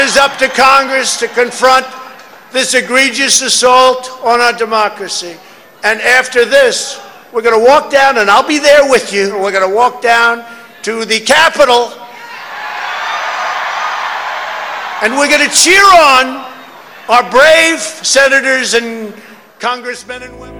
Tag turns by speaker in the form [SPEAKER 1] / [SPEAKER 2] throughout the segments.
[SPEAKER 1] Is up to Congress to confront this egregious assault on our democracy. And after this, we're going to walk down, and I'll be there with you. We're going to walk down to the Capitol, and we're going to cheer on our brave senators and congressmen and women.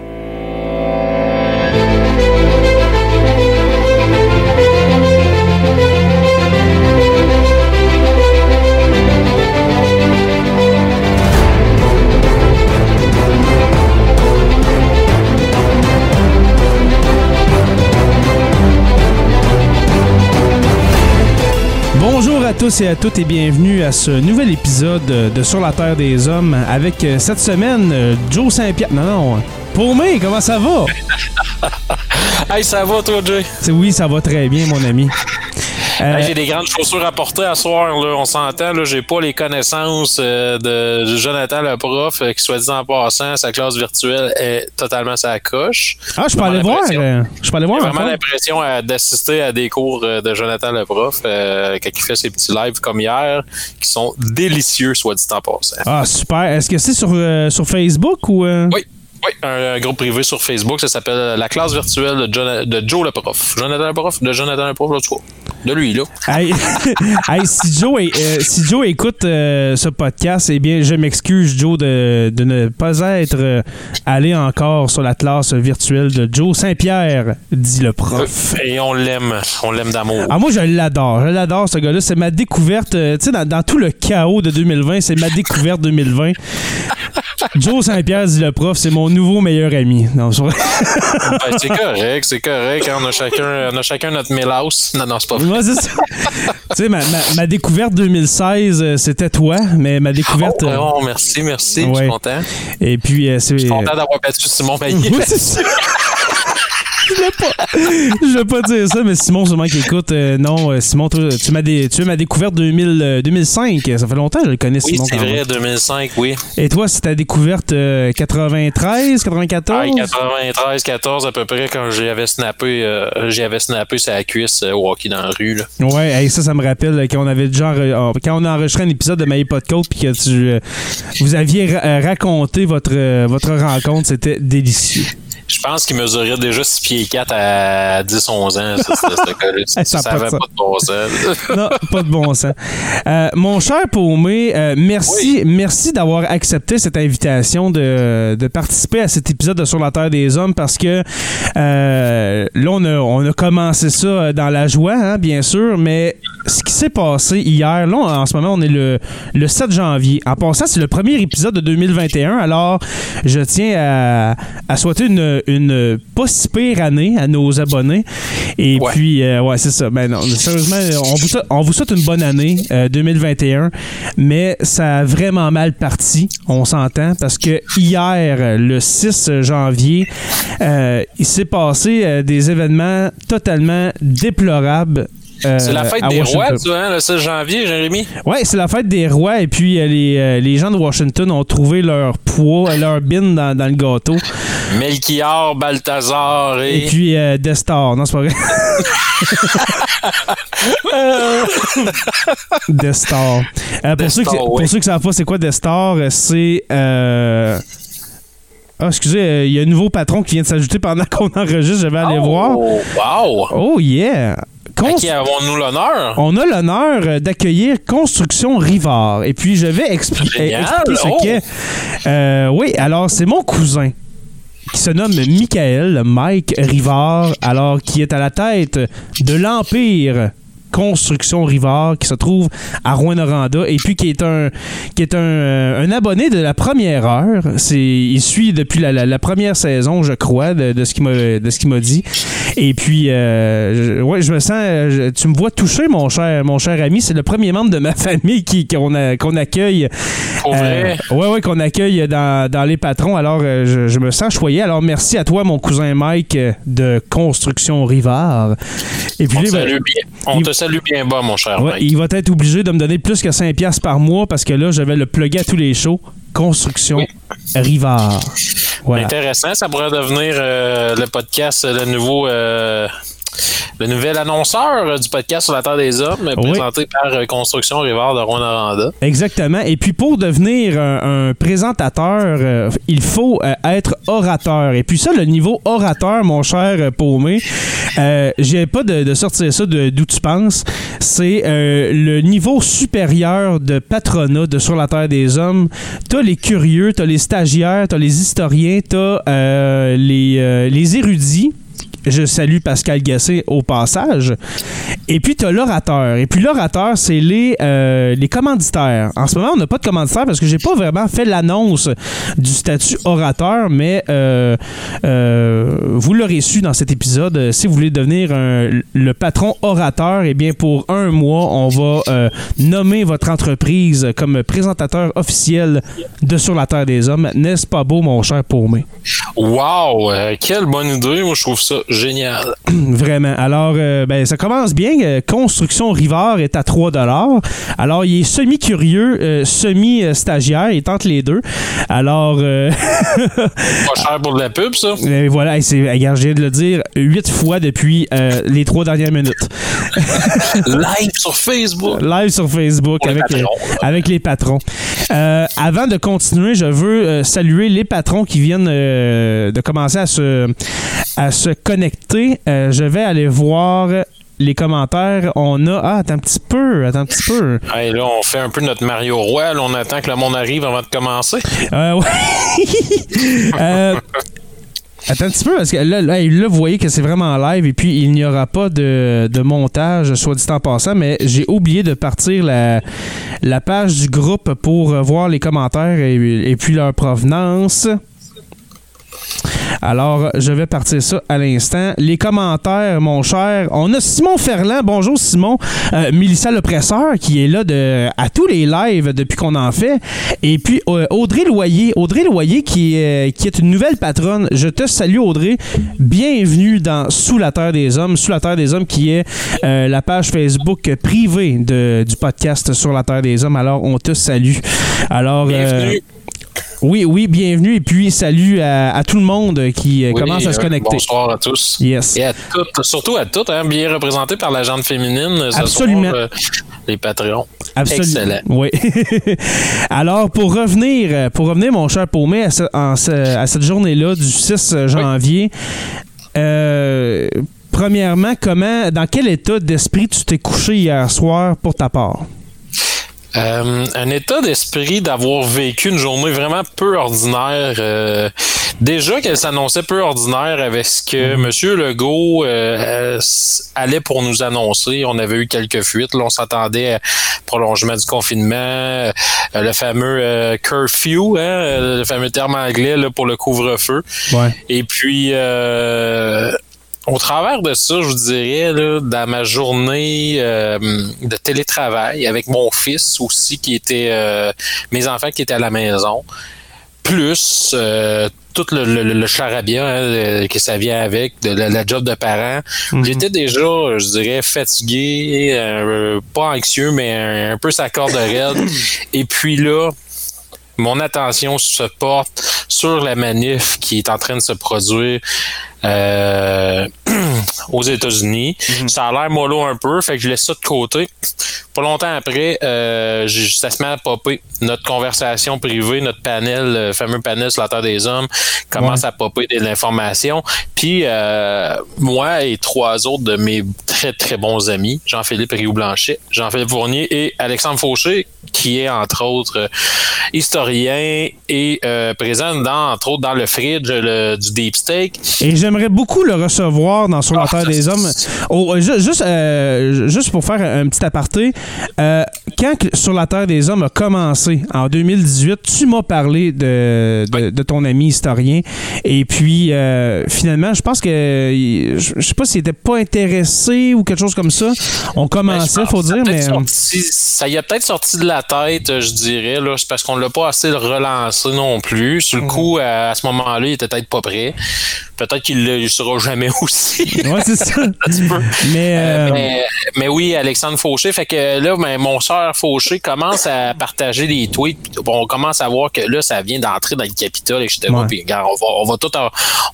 [SPEAKER 2] Bonjour à tous et à toutes et bienvenue à ce nouvel épisode de Sur la Terre des Hommes avec euh, cette semaine euh, Joe Saint-Pierre. Non, non. Pour moi, comment ça va?
[SPEAKER 3] Hey, ça va, toi, Jay?
[SPEAKER 2] C'est- Oui, ça va très bien, mon ami. Euh,
[SPEAKER 3] Hey, j'ai des grandes chaussures à porter à soir, là. On s'entend, là. J'ai pas les connaissances euh, de Jonathan, le prof, euh, qui, soit dit en passant, sa classe virtuelle est totalement sa coche.
[SPEAKER 2] ah, je peux aller voir. Je peux aller
[SPEAKER 3] J'ai
[SPEAKER 2] voir.
[SPEAKER 3] vraiment l'impression d'assister à des cours de Jonathan le prof euh, il fait ses petits lives comme hier, qui sont délicieux, soit dit en passant.
[SPEAKER 2] Ah, super. Est-ce que c'est sur, euh, sur Facebook ou. euh?
[SPEAKER 3] Oui. Oui, un, un groupe privé sur Facebook, ça s'appelle La classe virtuelle de, Jon- de Joe le prof. Jonathan le prof, de Jonathan le prof, vois. De lui, là.
[SPEAKER 2] Hey, hey, si, Joe, est- euh, si Joe écoute euh, ce podcast, eh bien, je m'excuse, Joe, de, de ne pas être euh, allé encore sur la classe virtuelle de Joe Saint-Pierre, dit le prof.
[SPEAKER 3] Et on l'aime. On l'aime d'amour.
[SPEAKER 2] Ah, moi, je l'adore. Je l'adore, ce gars-là. C'est ma découverte. euh, tu sais, dans, dans tout le chaos de 2020, c'est ma découverte 2020. Joe Saint-Pierre, dit le prof, c'est mon nouveau meilleur ami. Non, sur-
[SPEAKER 3] Ben, c'est correct, c'est correct. hein, On a chacun, on a chacun notre Milhouse. Non, non, c'est pas vrai.
[SPEAKER 2] Moi, c'est ça. tu sais, ma, ma- ma découverte 2016, euh, c'était toi, mais ma découverte.
[SPEAKER 3] Oh,
[SPEAKER 2] euh,
[SPEAKER 3] oh, merci, merci. Je
[SPEAKER 2] Ouais.
[SPEAKER 3] suis content.
[SPEAKER 2] Et puis, euh, c'est.
[SPEAKER 3] Je suis content d'avoir battu Simon Maillet.
[SPEAKER 2] Oui, c'est ça. Je voulais pas, je voulais pas dire ça, mais Simon, sûrement qui écoute, euh, non, euh, Simon, tu m'as dé- tu découverte 2000, euh, 2005. Ça fait longtemps que je le connais,
[SPEAKER 3] Oui,
[SPEAKER 2] Simon.
[SPEAKER 3] c'est vrai, 2005, oui.
[SPEAKER 2] Et toi, c'est ta découverte euh, 93, 94?
[SPEAKER 3] Ah, 93, 14 à peu près, quand j'avais snappé, j'avais snappé sa cuisse au hockey dans la rue. Là.
[SPEAKER 2] Ouais, hey, ça, ça me rappelle quand on avait déjà quand on a enregistré un épisode de Maï Podcast puis que tu, vous aviez ra- raconté votre, votre rencontre, c'était délicieux.
[SPEAKER 3] Je pense qu'il mesurait déjà 6 pieds 4 à 10, 11 ans, ça.
[SPEAKER 2] Ça pas de
[SPEAKER 3] avait
[SPEAKER 2] sens.
[SPEAKER 3] pas de bon sens.
[SPEAKER 2] non, pas de bon sens. Euh, mon cher Paumé, euh, merci, merci d'avoir accepté cette invitation de, de participer à cet épisode de Sur la Terre des Hommes parce que euh, là, on a, on a commencé ça dans la joie, hein, bien sûr, mais ce qui s'est passé hier, là, en ce moment, on est le, le 7 janvier. En passant, c'est le premier épisode de 2021, alors je tiens à, à souhaiter une, une pas si pire année à nos abonnés. Et
[SPEAKER 3] Ouais.
[SPEAKER 2] puis, euh, ouais, c'est ça. Ben non, sérieusement, on vous, souhaite, on vous souhaite une bonne année euh, 2021, mais ça a vraiment mal parti, on s'entend, parce que hier, le 6 janvier, euh, il s'est passé euh, des événements totalement déplorables. Euh,
[SPEAKER 3] C'est la fête des
[SPEAKER 2] Washington.
[SPEAKER 3] rois, tu vois, hein, le 16 janvier, Jérémy?
[SPEAKER 2] Ouais, c'est la fête des rois et puis euh, les, euh, les gens de Washington ont trouvé leur poids, leur bin dans, dans le gâteau.
[SPEAKER 3] Melchior, Balthazar et.
[SPEAKER 2] Et puis euh, Destar, non c'est pas vrai. Destar. Euh, pour, ceux qui, pour
[SPEAKER 3] oui.
[SPEAKER 2] ceux qui savent pas c'est quoi Destar, c'est euh, Ah, excusez, euh, il y a un nouveau patron qui vient de s'ajouter pendant qu'on enregistre, je vais aller voir.
[SPEAKER 3] Oh, wow!
[SPEAKER 2] Oh yeah! Cons-
[SPEAKER 3] À qui avons-nous l'honneur?
[SPEAKER 2] on a l'honneur euh, d'accueillir Construction Rivard. Et puis, je vais
[SPEAKER 3] Génial.
[SPEAKER 2] expliquer ce
[SPEAKER 3] Oh.
[SPEAKER 2] qu'est. Euh, oui, alors, c'est mon cousin qui se nomme Michael Mike Rivard, alors qui est à la tête de l'Empire Construction Rivard qui se trouve à Rouen-Noranda et puis qui est un qui est un, euh, un abonné de la première heure. C'est il suit depuis la, la- la première saison, je crois, de, de ce qu'il m'a de ce qu'il m'a dit. Et puis euh, je, ouais, je me sens euh, je- tu me vois touché mon cher mon cher ami, c'est le premier membre de ma famille qui qu'on qu'on accueille
[SPEAKER 3] Pour vrai?
[SPEAKER 2] euh, ouais, ouais, qu'on accueille dans, dans les patrons. Alors, je, je me sens choyé. Alors, merci à toi, mon cousin Mike de Construction Rivard. Et puis,
[SPEAKER 3] On,
[SPEAKER 2] ben,
[SPEAKER 3] te salue bien bas, mon cher
[SPEAKER 2] ouais, il va être obligé de me donner plus que 5$ piastres par mois parce que là, je vais le plugger à tous les shows. Construction
[SPEAKER 3] Oui.
[SPEAKER 2] Rivard. Voilà.
[SPEAKER 3] Intéressant, ça pourrait devenir euh, le podcast, le nouveau, euh, le nouvel annonceur euh, du podcast sur la Terre des Hommes,
[SPEAKER 2] Oui.
[SPEAKER 3] présenté par euh, Construction Rivard de Rouen-Noranda.
[SPEAKER 2] Exactement. Et puis pour devenir un, un présentateur, euh, il faut euh, être orateur. Et puis ça, le niveau orateur, mon cher euh, Paumé, j'ai pas de, de sortir ça d'où tu penses. C'est le niveau supérieur de patronat de Sur la Terre des Hommes. T'as les curieux, t'as les stagiaires, t'as les historiens, t'as les, les érudits. Je salue Pascal Gassé au passage. Et puis, tu as l'orateur. Et puis, l'orateur, c'est les, euh, les commanditaires. En ce moment, on n'a pas de commanditaire parce que j'ai pas vraiment fait l'annonce du statut orateur, mais euh, euh, vous l'aurez su dans cet épisode. Si vous voulez devenir le patron orateur, eh bien, pour un mois, on va nommer votre entreprise comme présentateur officiel de Sur la Terre des Hommes. N'est-ce pas beau, mon cher Paumé?
[SPEAKER 3] Wow! quelle bonne idée! Moi, je trouve ça génial.
[SPEAKER 2] Vraiment. Alors, euh, ben, ça commence bien. Euh, Construction Rivard est à 3 Alors, il est semi-curieux, euh, semi-stagiaire. Il tente les deux. Alors,
[SPEAKER 3] Pas cher pour de la pub, ça.
[SPEAKER 2] euh, voilà. Et c'est, regarde, je viens de le dire huit fois depuis les trois dernières minutes.
[SPEAKER 3] Live sur Facebook.
[SPEAKER 2] Live sur Facebook
[SPEAKER 3] les
[SPEAKER 2] avec,
[SPEAKER 3] patrons.
[SPEAKER 2] avec les patrons. Avant de continuer, je veux saluer les patrons qui viennent de commencer à se, à se connecter. Euh, je vais aller voir les commentaires. On a. Ah, attends un petit peu. Attends un petit peu.
[SPEAKER 3] Hey, là, on fait un peu notre Mario Roy. Là, on attend que le monde arrive avant de commencer.
[SPEAKER 2] Euh, ouais. Euh, Attends un petit peu, parce que là, là, là, vous voyez que c'est vraiment en live et puis il n'y aura pas de, de montage, soit dit en passant, mais j'ai oublié de partir la, la page du groupe pour voir les commentaires et, et puis leur provenance. Alors, je vais partir ça à l'instant. Les commentaires, mon cher. On a Simon Ferland. Bonjour, Simon. Euh, Mélissa Lepresseur, qui est là à tous les lives depuis qu'on en fait. Et puis, euh, Audrey Loyer. Audrey Loyer, qui, est- qui est une nouvelle patronne. Je te salue, Audrey. Bienvenue dans Sous la Terre des Hommes. Sous la Terre des Hommes, qui est euh, la page Facebook privée du podcast Sur la Terre des Hommes. Alors, on te salue. Alors, euh. Oui, oui, bienvenue. Et puis, salut à, à tout le monde qui euh,
[SPEAKER 3] Oui,
[SPEAKER 2] commence à se
[SPEAKER 3] euh,
[SPEAKER 2] connecter.
[SPEAKER 3] Bonsoir à tous.
[SPEAKER 2] Yes.
[SPEAKER 3] Et à toutes, surtout à toutes, hein, bien représenté par la gente féminine. euh, Ce
[SPEAKER 2] Absolument.
[SPEAKER 3] soir, euh, les Patreons.
[SPEAKER 2] Absolument.
[SPEAKER 3] Excellent.
[SPEAKER 2] Oui. Alors, pour revenir, pour revenir, mon cher Paumé, à, ce- cette journée-là du 6 janvier, euh, premièrement, comment, dans quel état d'esprit tu t'es couché hier soir pour ta part?
[SPEAKER 3] Euh, un état d'esprit d'avoir vécu une journée vraiment peu ordinaire. euh, déjà qu'elle s'annonçait peu ordinaire avec ce que
[SPEAKER 2] Mhm.
[SPEAKER 3] M. Legault euh, allait pour nous annoncer. On avait eu quelques fuites. Là, on s'attendait à prolongement du confinement, euh, le fameux euh, curfew, hein, le fameux terme anglais là, pour le couvre-feu.
[SPEAKER 2] Ouais.
[SPEAKER 3] Et puis, euh, au travers de ça, je vous dirais, là, dans ma journée euh, de télétravail, avec mon fils aussi, qui était, euh, mes enfants qui étaient à la maison, plus euh, tout le, le, le charabia hein, que ça vient avec, de la, la job de parent, j'étais déjà, je dirais, fatigué, euh, pas anxieux, mais un, un peu sa corde raide. Et puis là, mon attention se porte sur la manif qui est en train de se produire euh, aux États-Unis. Ça a l'air mollo un peu, fait que je laisse ça de côté. Pas longtemps après, euh, ça se met à popper. Notre conversation privée, notre panel, le fameux panel sur la Terre des Hommes, commence à popper de l'information. Puis euh, moi et trois autres de mes très très bons amis, Jean-Philippe Rioux-Blanchet, Jean-Philippe Fournier et Alexandre Fauché, qui est entre autres euh, historien et euh, présent dans entre autres dans le fridge le- du deep steak.
[SPEAKER 2] Et j'aimerais beaucoup le recevoir dans Sur la
[SPEAKER 3] Ah,
[SPEAKER 2] Terre des Hommes. Oh, euh, ju- juste, euh, juste pour faire un petit aparté, euh, quand Sur la Terre des Hommes a commencé? En 2018, tu m'as parlé de, de, de ton ami historien. Et puis, euh, finalement, je pense que, il- je sais pas s'il était pas intéressé ou quelque chose comme ça. On
[SPEAKER 3] Ben,
[SPEAKER 2] commençait,
[SPEAKER 3] pense
[SPEAKER 2] faut dire, mais.
[SPEAKER 3] sorti- ça y a peut-être sorti de la tête, euh, je dirais, là, c'est parce qu'on l'a pas assez relancé non plus. Sur le coup, à, à ce moment-là, il était peut-être pas prêt. Peut-être qu'il ne le sera jamais aussi.
[SPEAKER 2] Ouais, c'est ça. mais,
[SPEAKER 3] Euh,
[SPEAKER 2] euh,
[SPEAKER 3] mais, mais oui, Alexandre Fauché. Fait que là, ben, mon soeur Fauché commence à partager des tweets. On commence à voir que là, ça vient d'entrer dans le Capitole, etc.
[SPEAKER 2] Ouais.
[SPEAKER 3] Puis, regarde, on va, on va tout,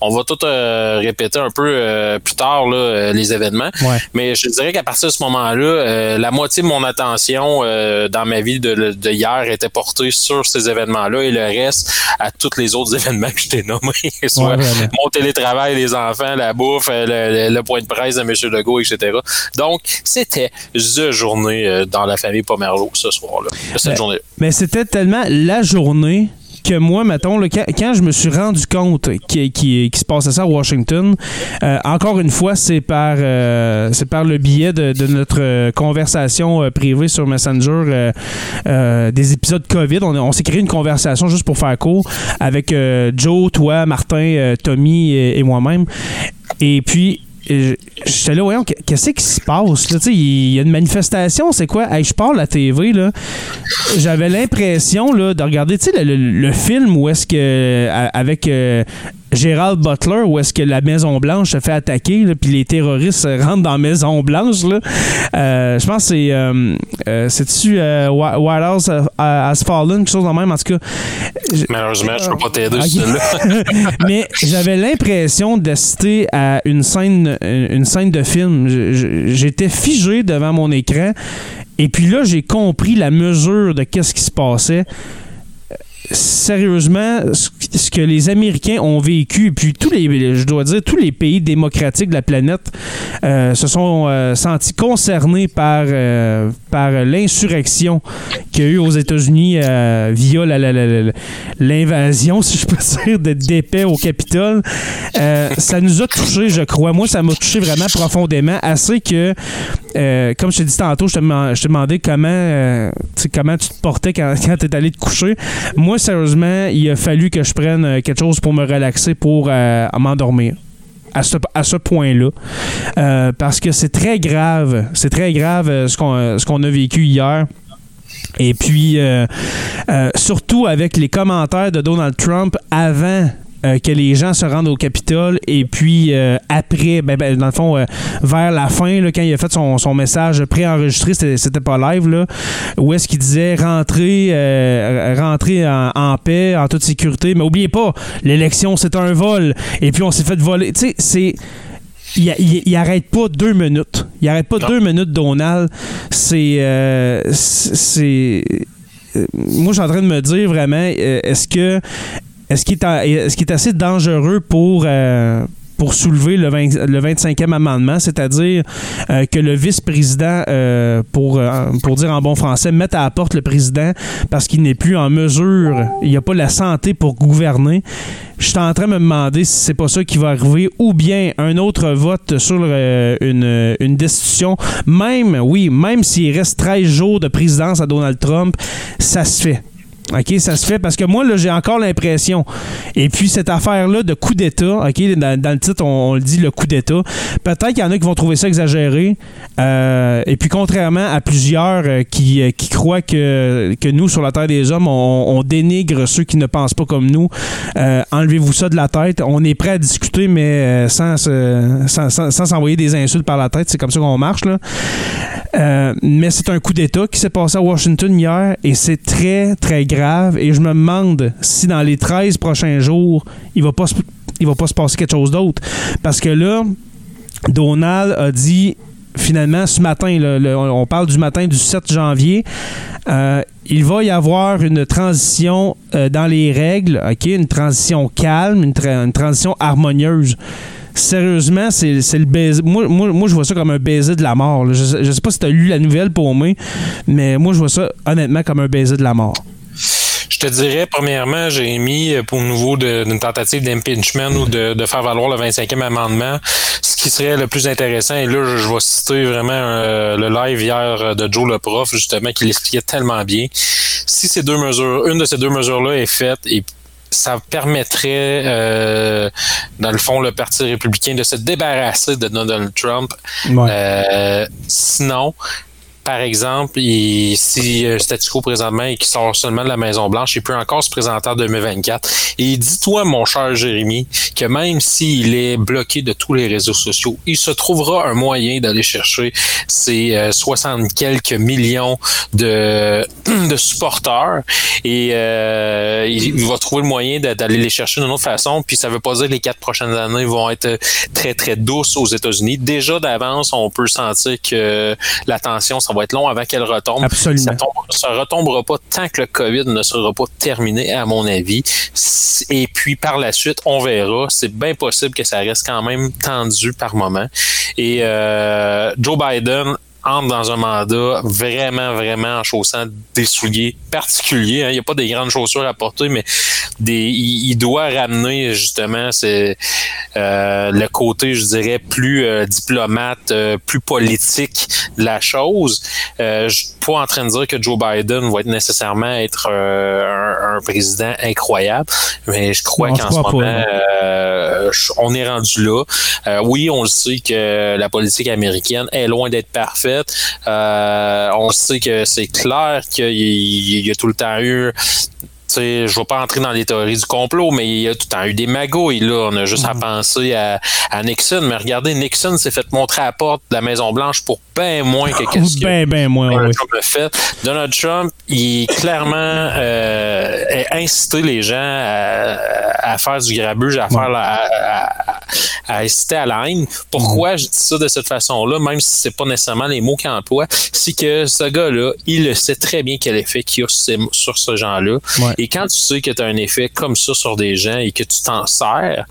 [SPEAKER 3] on va tout euh, répéter un peu euh, plus tard là, euh, les événements.
[SPEAKER 2] Ouais.
[SPEAKER 3] Mais je dirais qu'à partir de ce moment-là, euh, la moitié de mon attention dans ma vie de, de hier était portée sur ces événements-là et le reste à tous les autres événements que je t'ai nommés. Soit
[SPEAKER 2] Ouais,
[SPEAKER 3] mon télétravail, les enfants, la bouffe, le, le- le point de presse de M. Legault, etc. Donc, c'était The journée dans la famille Ce soir-là. Cette
[SPEAKER 2] Ben,
[SPEAKER 3] journée
[SPEAKER 2] Mais c'était tellement la journée que moi, mettons, là, quand, quand je me suis rendu compte qu'il se passait ça à Washington, euh, encore une fois, c'est par, euh, c'est par le biais de, de notre euh, conversation euh, privée sur Messenger des épisodes COVID. On, on s'est créé une conversation juste pour faire court avec Joe, toi, Martin, Tommy et, et moi-même. Et puis, j'étais là, voyons, qu'est-ce qui se passe? là? Il y a une manifestation, c'est quoi? Hey, je parle à la TV, là. J'avais l'impression de regarder le, le- film où est-ce que, avec euh, Gérald Butler, où est-ce que la Maison-Blanche se fait attaquer, là, puis les terroristes rentrent dans la Maison-Blanche. là. Euh, je pense que c'est. Euh, euh, C'est-tu euh, Whi- White House Has Fallen, quelque chose de même, en tout cas.
[SPEAKER 3] Malheureusement, je peux pas t'aider
[SPEAKER 2] Ok.
[SPEAKER 3] sur celle-là.
[SPEAKER 2] Mais j'avais l'impression d'assister à une scène, une scène de film. J'étais figé devant mon écran. Et puis là, j'ai compris la mesure de qu'est-ce qui se passait. Sérieusement, ce que les Américains ont vécu, et puis tous les, je dois dire, tous les pays démocratiques de la planète euh, se sont euh, sentis concernés par, euh, par l'insurrection qu'il y a eu aux États-Unis via l'invasion, si je peux dire, de d'épais au Capitole. Ça nous a touchés, je crois. Moi, ça m'a touché vraiment profondément, assez que, comme je t'ai dit tantôt, je te je t'ai demandé comment, comment tu te portais quand, quand tu es allé te coucher. Moi, sérieusement, il a fallu que je prenne euh, quelque chose pour me relaxer, pour euh, m'endormir. À ce, point-là. Euh, parce que c'est très grave. C'est très grave ce qu'on a vécu hier. Et puis, surtout avec les commentaires de Donald Trump avant euh, que les gens se rendent au Capitole et puis euh, après, ben, ben, dans le fond, euh, vers la fin, là, quand il a fait son, son message préenregistré, c'était c'était pas live, là, où est-ce qu'il disait rentrer, rentrer en, en paix, en toute sécurité, mais oubliez pas, l'élection c'est un vol, et puis on s'est fait voler. Tu sais, c'est il, il- il arrête pas deux minutes. Il arrête pas
[SPEAKER 3] Non.
[SPEAKER 2] deux minutes, Donald. C'est. euh, c'est. euh, Moi, je suis en train de me dire vraiment, euh, est-ce que. Est-ce qu'il est, a- assez dangereux pour. euh, pour soulever le, 20 le 25e amendement, c'est-à-dire euh, que le vice-président, euh, pour, pour dire en bon français, mette à la porte le président parce qu'il n'est plus en mesure, il n'a pas la santé pour gouverner? Je suis en train de me demander si c'est pas ça qui va arriver ou bien un autre vote sur une, une destitution. Même, oui, même s'il reste 13 jours de présidence à Donald Trump, ça se fait. OK, ça se fait parce que moi, là, j'ai encore l'impression. Et puis, cette affaire-là de coup d'État, OK, dans, le titre, on, le dit le coup d'État. Peut-être qu'il y en a qui vont trouver ça exagéré. Euh, et puis, contrairement à plusieurs euh, qui, euh, qui croient que, que nous, sur la Terre des Hommes, on, dénigre ceux qui ne pensent pas comme nous, enlevez-vous ça de la tête. On est prêt à discuter, mais sans, se- sans, sans- s'envoyer des insultes par la tête. C'est comme ça qu'on marche, là. Mais c'est un coup d'État qui s'est passé à Washington hier et c'est très, très grave. Et je me demande si dans les 13 prochains jours, il va pas se, il va pas se passer quelque chose d'autre. Parce que là, Donald a dit finalement ce matin, on parle du matin du 7 janvier, euh, il va y avoir une transition euh, dans les règles, une transition calme, une, tra- une transition harmonieuse. Sérieusement, c'est le baiser. Moi, moi, moi, je vois ça comme un baiser de la mort. Je, je sais pas si tu as lu la nouvelle pour moi, mais moi, je vois ça honnêtement comme un baiser de la mort.
[SPEAKER 3] Je te dirais, premièrement, j'ai mis pour nouveau d'une tentative d'impeachment ou de, de faire valoir le 25e amendement, ce qui serait le plus intéressant, et là, je, je vais citer vraiment euh, le live hier de Joe le prof, justement, qui l'expliquait tellement bien. Si ces deux mesures, une de ces deux mesures-là est faite, et ça permettrait, euh, dans le fond, le Parti républicain de se débarrasser de Donald Trump.
[SPEAKER 2] Ouais.
[SPEAKER 3] Euh, sinon, par exemple, il, si euh, statu quo présentement et qui sort seulement de la Maison Blanche, il peut encore se présenter en 2024. Et dis-toi, mon cher Jérémy, que même s'il est bloqué de tous les réseaux sociaux, il se trouvera un moyen d'aller chercher ces euh, 60 quelques millions de, de supporters et euh, il, va trouver le moyen d'a- d'aller les chercher d'une autre façon. Puis ça veut pas dire que les quatre prochaines années vont être très très douces aux États-Unis. Déjà d'avance, on peut sentir que la tension, ça va être long avant qu'elle retombe.
[SPEAKER 2] Absolument.
[SPEAKER 3] Ça, ça retombera pas tant que le COVID ne sera pas terminé, à mon avis. Et puis par la suite, on verra. C'est bien possible que ça reste quand même tendu par moment. Et euh, Joe Biden entre dans un mandat vraiment, vraiment en chaussant des souliers particuliers. hein. Il n'y a pas des grandes chaussures à porter, mais des, il, il doit ramener justement c'est euh, le côté, je dirais, plus euh, diplomate, euh, plus politique de la chose. Je suis pas en train de dire que Joe Biden va être nécessairement être un, un président incroyable, mais je crois
[SPEAKER 2] Non,
[SPEAKER 3] qu'en ce moment, je- on est rendu là. Oui, on le sait que la politique américaine est loin d'être parfaite. Euh, on sait que c'est clair qu'il y, a tout le temps eu sais, je vais pas entrer dans les théories du complot, mais il y a tout le temps eu des magouilles. Là. On a juste à penser à, à Nixon. Mais regardez, Nixon s'est fait montrer à la porte de la Maison-Blanche pour bien moins que qu'est-ce que
[SPEAKER 2] Ben, ben, moi,
[SPEAKER 3] Donald
[SPEAKER 2] oui.
[SPEAKER 3] Trump a fait. Donald Trump, il clairement euh, a incité les gens à, à faire du grabuge, à faire la- à, à- inciter à la haine. Pourquoi je dis ça de cette façon-là, même si c'est pas nécessairement les mots qu'il emploie, c'est que ce gars-là, il le sait très bien quel effet qu'il y a sur, ces- sur ce genre-là.
[SPEAKER 2] Ouais.
[SPEAKER 3] Et quand tu sais que tu as un effet comme ça sur des gens et que tu t'en sers,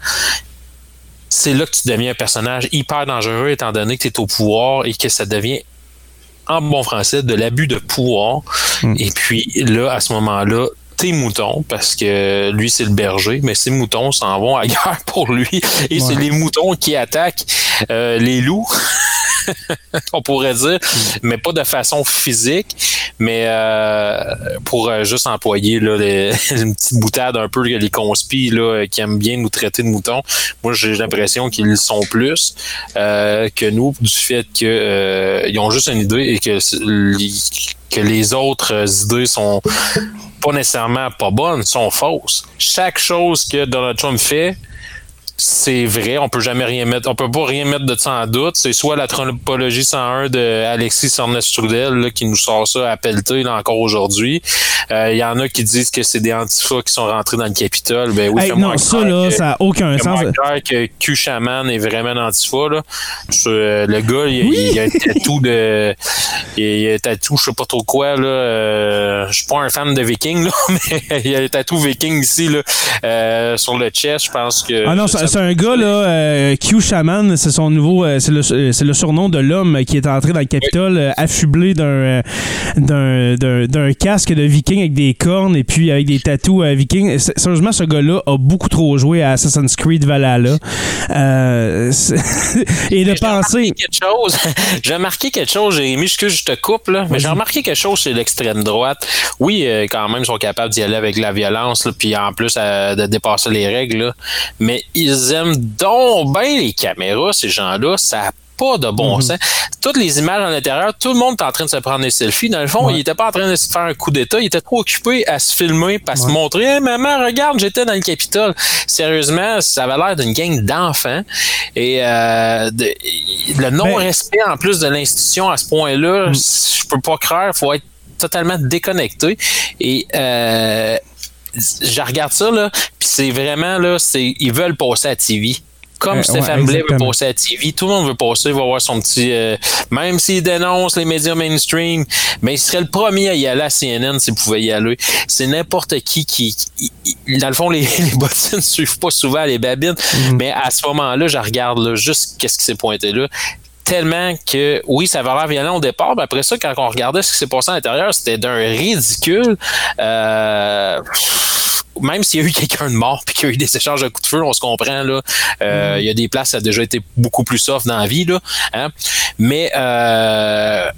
[SPEAKER 3] c'est là que tu deviens un personnage hyper dangereux étant donné que tu es au pouvoir et que ça devient en bon français de l'abus de pouvoir. Et puis là, à ce moment-là, tes moutons, parce que lui, c'est le berger, mais ces moutons s'en vont ailleurs pour lui. Et c'est les moutons qui attaquent euh, les loups. on pourrait dire, mais pas de façon physique, mais euh, pour euh, juste employer là, les- une petite boutade un peu que les conspis là, qui aiment bien nous traiter de moutons. Moi, j'ai l'impression qu'ils sont plus euh, que nous du fait que euh, ils ont juste une idée et que, que les autres euh, idées sont pas nécessairement pas bonnes, sont fausses. Chaque chose que Donald Trump fait, c'est vrai, on peut jamais rien mettre, on peut pas rien mettre de ça en doute. C'est soit la tropologie 101 de Alexis Sornes-Trudel là, qui nous sort ça à pelleter là, encore aujourd'hui. Euh, Il y en a qui disent que c'est des antifas qui sont rentrés dans le Capitole. Ben oui,
[SPEAKER 2] Hey, non, ça, là,
[SPEAKER 3] que-
[SPEAKER 2] ça n'a aucun sens.
[SPEAKER 3] Que Q Shaman est vraiment un antifa. Là. Euh, le gars, il,
[SPEAKER 2] Oui.
[SPEAKER 3] il a un tatou de. Il a un tatou, je sais pas trop quoi. Là. Euh, je suis pas un fan de Viking, là, mais il a un tatou Viking ici là, euh, sur le chest. Je pense que.
[SPEAKER 2] Ah non, c'est c'est un gars, là, euh, Q Shaman, c'est son nouveau, euh, c'est le, euh, c'est le surnom de l'homme qui est entré dans le Capitole euh, affublé d'un, euh, d'un, casque de viking avec des cornes et puis avec des tatous euh, vikings. S- Sérieusement, ce gars-là a beaucoup trop joué à Assassin's Creed Valhalla. Euh, et de
[SPEAKER 3] J'ai
[SPEAKER 2] penser...
[SPEAKER 3] remarqué quelque chose. j'ai remarqué quelque chose, Jérémy, excuse, je te coupe, là, mais j'ai remarqué quelque chose chez l'extrême droite. Oui, euh, quand même, ils sont capables d'y aller avec la violence, là, puis en plus euh, de dépasser les règles, là. mais ils aiment donc bien les caméras, ces gens-là. Ça a pas de bon sens. Toutes les images à l'intérieur, tout le monde est en train de se prendre des selfies. Dans le fond,
[SPEAKER 2] Ouais.
[SPEAKER 3] il était pas en train de se faire un coup d'état, il était trop occupé à se filmer, à se montrer. Hey, maman, regarde, j'étais dans le Capitole. Sérieusement, ça avait l'air d'une gang d'enfants. Et euh, de- le non-respect en plus de l'institution à ce point-là, je peux pas croire, faut être totalement déconnecté. Et euh, je regarde ça, là, puis c'est vraiment, là, c'est ils veulent passer à TV. Comme
[SPEAKER 2] Euh,
[SPEAKER 3] Stéphane
[SPEAKER 2] ouais,
[SPEAKER 3] Blais veut passer à TV, tout le monde veut passer, va voir son petit. euh, même s'il dénonce les médias mainstream, mais il serait le premier à y aller à CNN s'il pouvait y aller. C'est n'importe qui qui. qui- qui- dans le fond, les, les bottines ne suivent pas souvent les babines,
[SPEAKER 2] Mm-hmm.
[SPEAKER 3] mais à ce moment-là, je regarde là, juste qu'est-ce qui s'est pointé là. Tellement que, oui, ça avait l'air violent au départ, mais après ça, quand on regardait ce qui s'est passé à l'intérieur, c'était d'un ridicule. Euh, même s'il y a eu quelqu'un de mort puis qu'il y a eu des échanges de coups de feu, on se comprend là. Euh, Il y a des places ça a déjà été beaucoup plus soft dans la vie là. hein. Mais euh,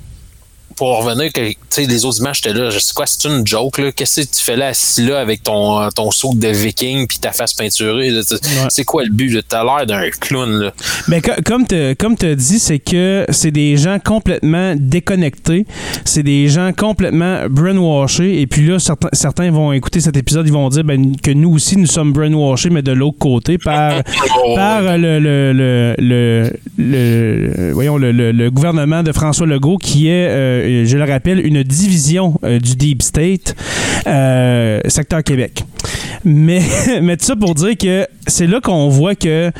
[SPEAKER 3] pour revenir, que, tu sais, les autres images, j'étais là, je sais quoi, c'est une joke, là. Qu'est-ce que tu fais là, assis là, avec ton, ton saut de viking puis ta face peinturée? C'est- quoi le but? T'as l'air d'un clown, là.
[SPEAKER 2] Mais co- comme tu comme t'as dit, c'est que c'est des gens complètement déconnectés. C'est des gens complètement brainwashés. Et puis là, certains, certains vont écouter cet épisode, ils vont dire ben, que nous aussi, nous sommes brainwashés, mais de l'autre côté, par, par le, le, le, voyons, le, le- le gouvernement de François Legault, qui est, euh, je le rappelle, une division euh, du Deep State, euh, secteur Québec. Mais, mais tout ça pour dire que c'est là qu'on voit que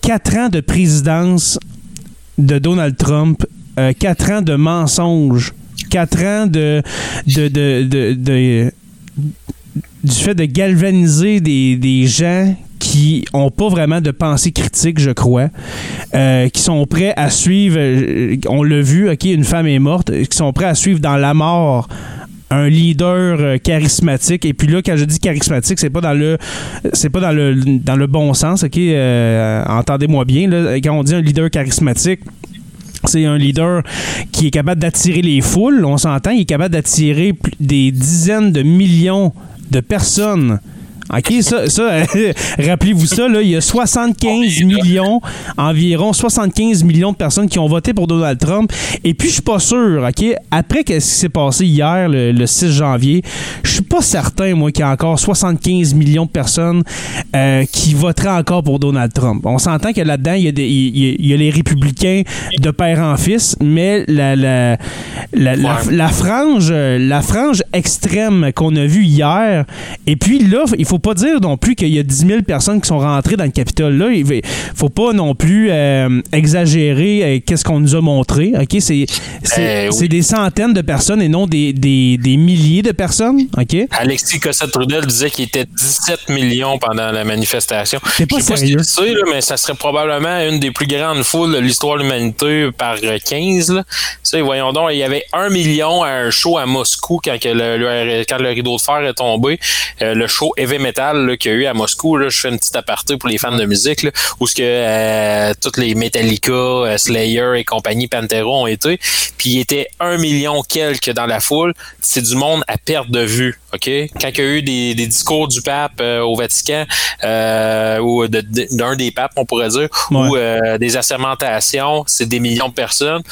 [SPEAKER 2] quatre ans de présidence de Donald Trump, euh, quatre ans de mensonges, quatre ans de, de, de, de- du fait de galvaniser des, des gens qui ont pas vraiment de pensée critique, je crois, euh, qui sont prêts à suivre, euh, on l'a vu, ok, une femme est morte, qui sont prêts à suivre dans la mort un leader euh, charismatique et puis là quand je dis charismatique c'est pas dans le c'est pas dans le dans le bon sens ok entendez-moi bien quand on dit un leader charismatique c'est un leader qui est capable d'attirer les foules, on s'entend, il est capable d'attirer des dizaines de millions de personnes. OK, ça, ça rappelez-vous ça, là, il y a 75 millions, environ 75 millions de personnes qui ont voté pour Donald Trump. Et puis, je suis pas sûr, OK, après ce qui s'est passé hier, le, le 6 janvier, je suis pas certain, moi, qu'il y a encore 75 millions de personnes euh, qui voteraient encore pour Donald Trump. On s'entend que là-dedans, il y, a y y les républicains de père en fils, mais la, la, la, la-
[SPEAKER 3] Ouais.
[SPEAKER 2] la frange, la frange extrême qu'on a vue hier, et puis là, il faut pas dire non plus qu'il y a 10 000 personnes qui sont rentrées dans le Capitole. Là, il faut pas non plus euh, exagérer euh, qu'est-ce qu'on nous a montré. Ok, c'est c'est
[SPEAKER 3] Eh oui.
[SPEAKER 2] c'est des centaines de personnes et non des, des, des milliers de personnes. Ok,
[SPEAKER 3] Alexis Cossette-Trudel disait qu'il était 17 millions pendant la manifestation.
[SPEAKER 2] C'est pas
[SPEAKER 3] Je sais pas
[SPEAKER 2] sérieux.
[SPEAKER 3] si tu sais, là, mais ça serait probablement une des plus grandes foules de l'histoire de l'humanité par euh, 15. Là. Tu sais, voyons donc, il y avait un million à un show à Moscou quand, le, le- quand le rideau de fer est tombé. Euh, le show Heavy Metal là, qu'il y a eu à Moscou, là, je fais une petite aparté pour les fans de musique, là, où ce que euh, toutes les Metallica, euh, Slayer et compagnie Pantera ont été. Puis il était un million quelques dans la foule. C'est du monde à perte de vue. OK? Quand il y a eu des, des discours du pape euh, au Vatican, euh, ou de- d'un des papes, on pourrait dire,
[SPEAKER 2] Ouais.
[SPEAKER 3] ou des assermentations, c'est des millions de personnes,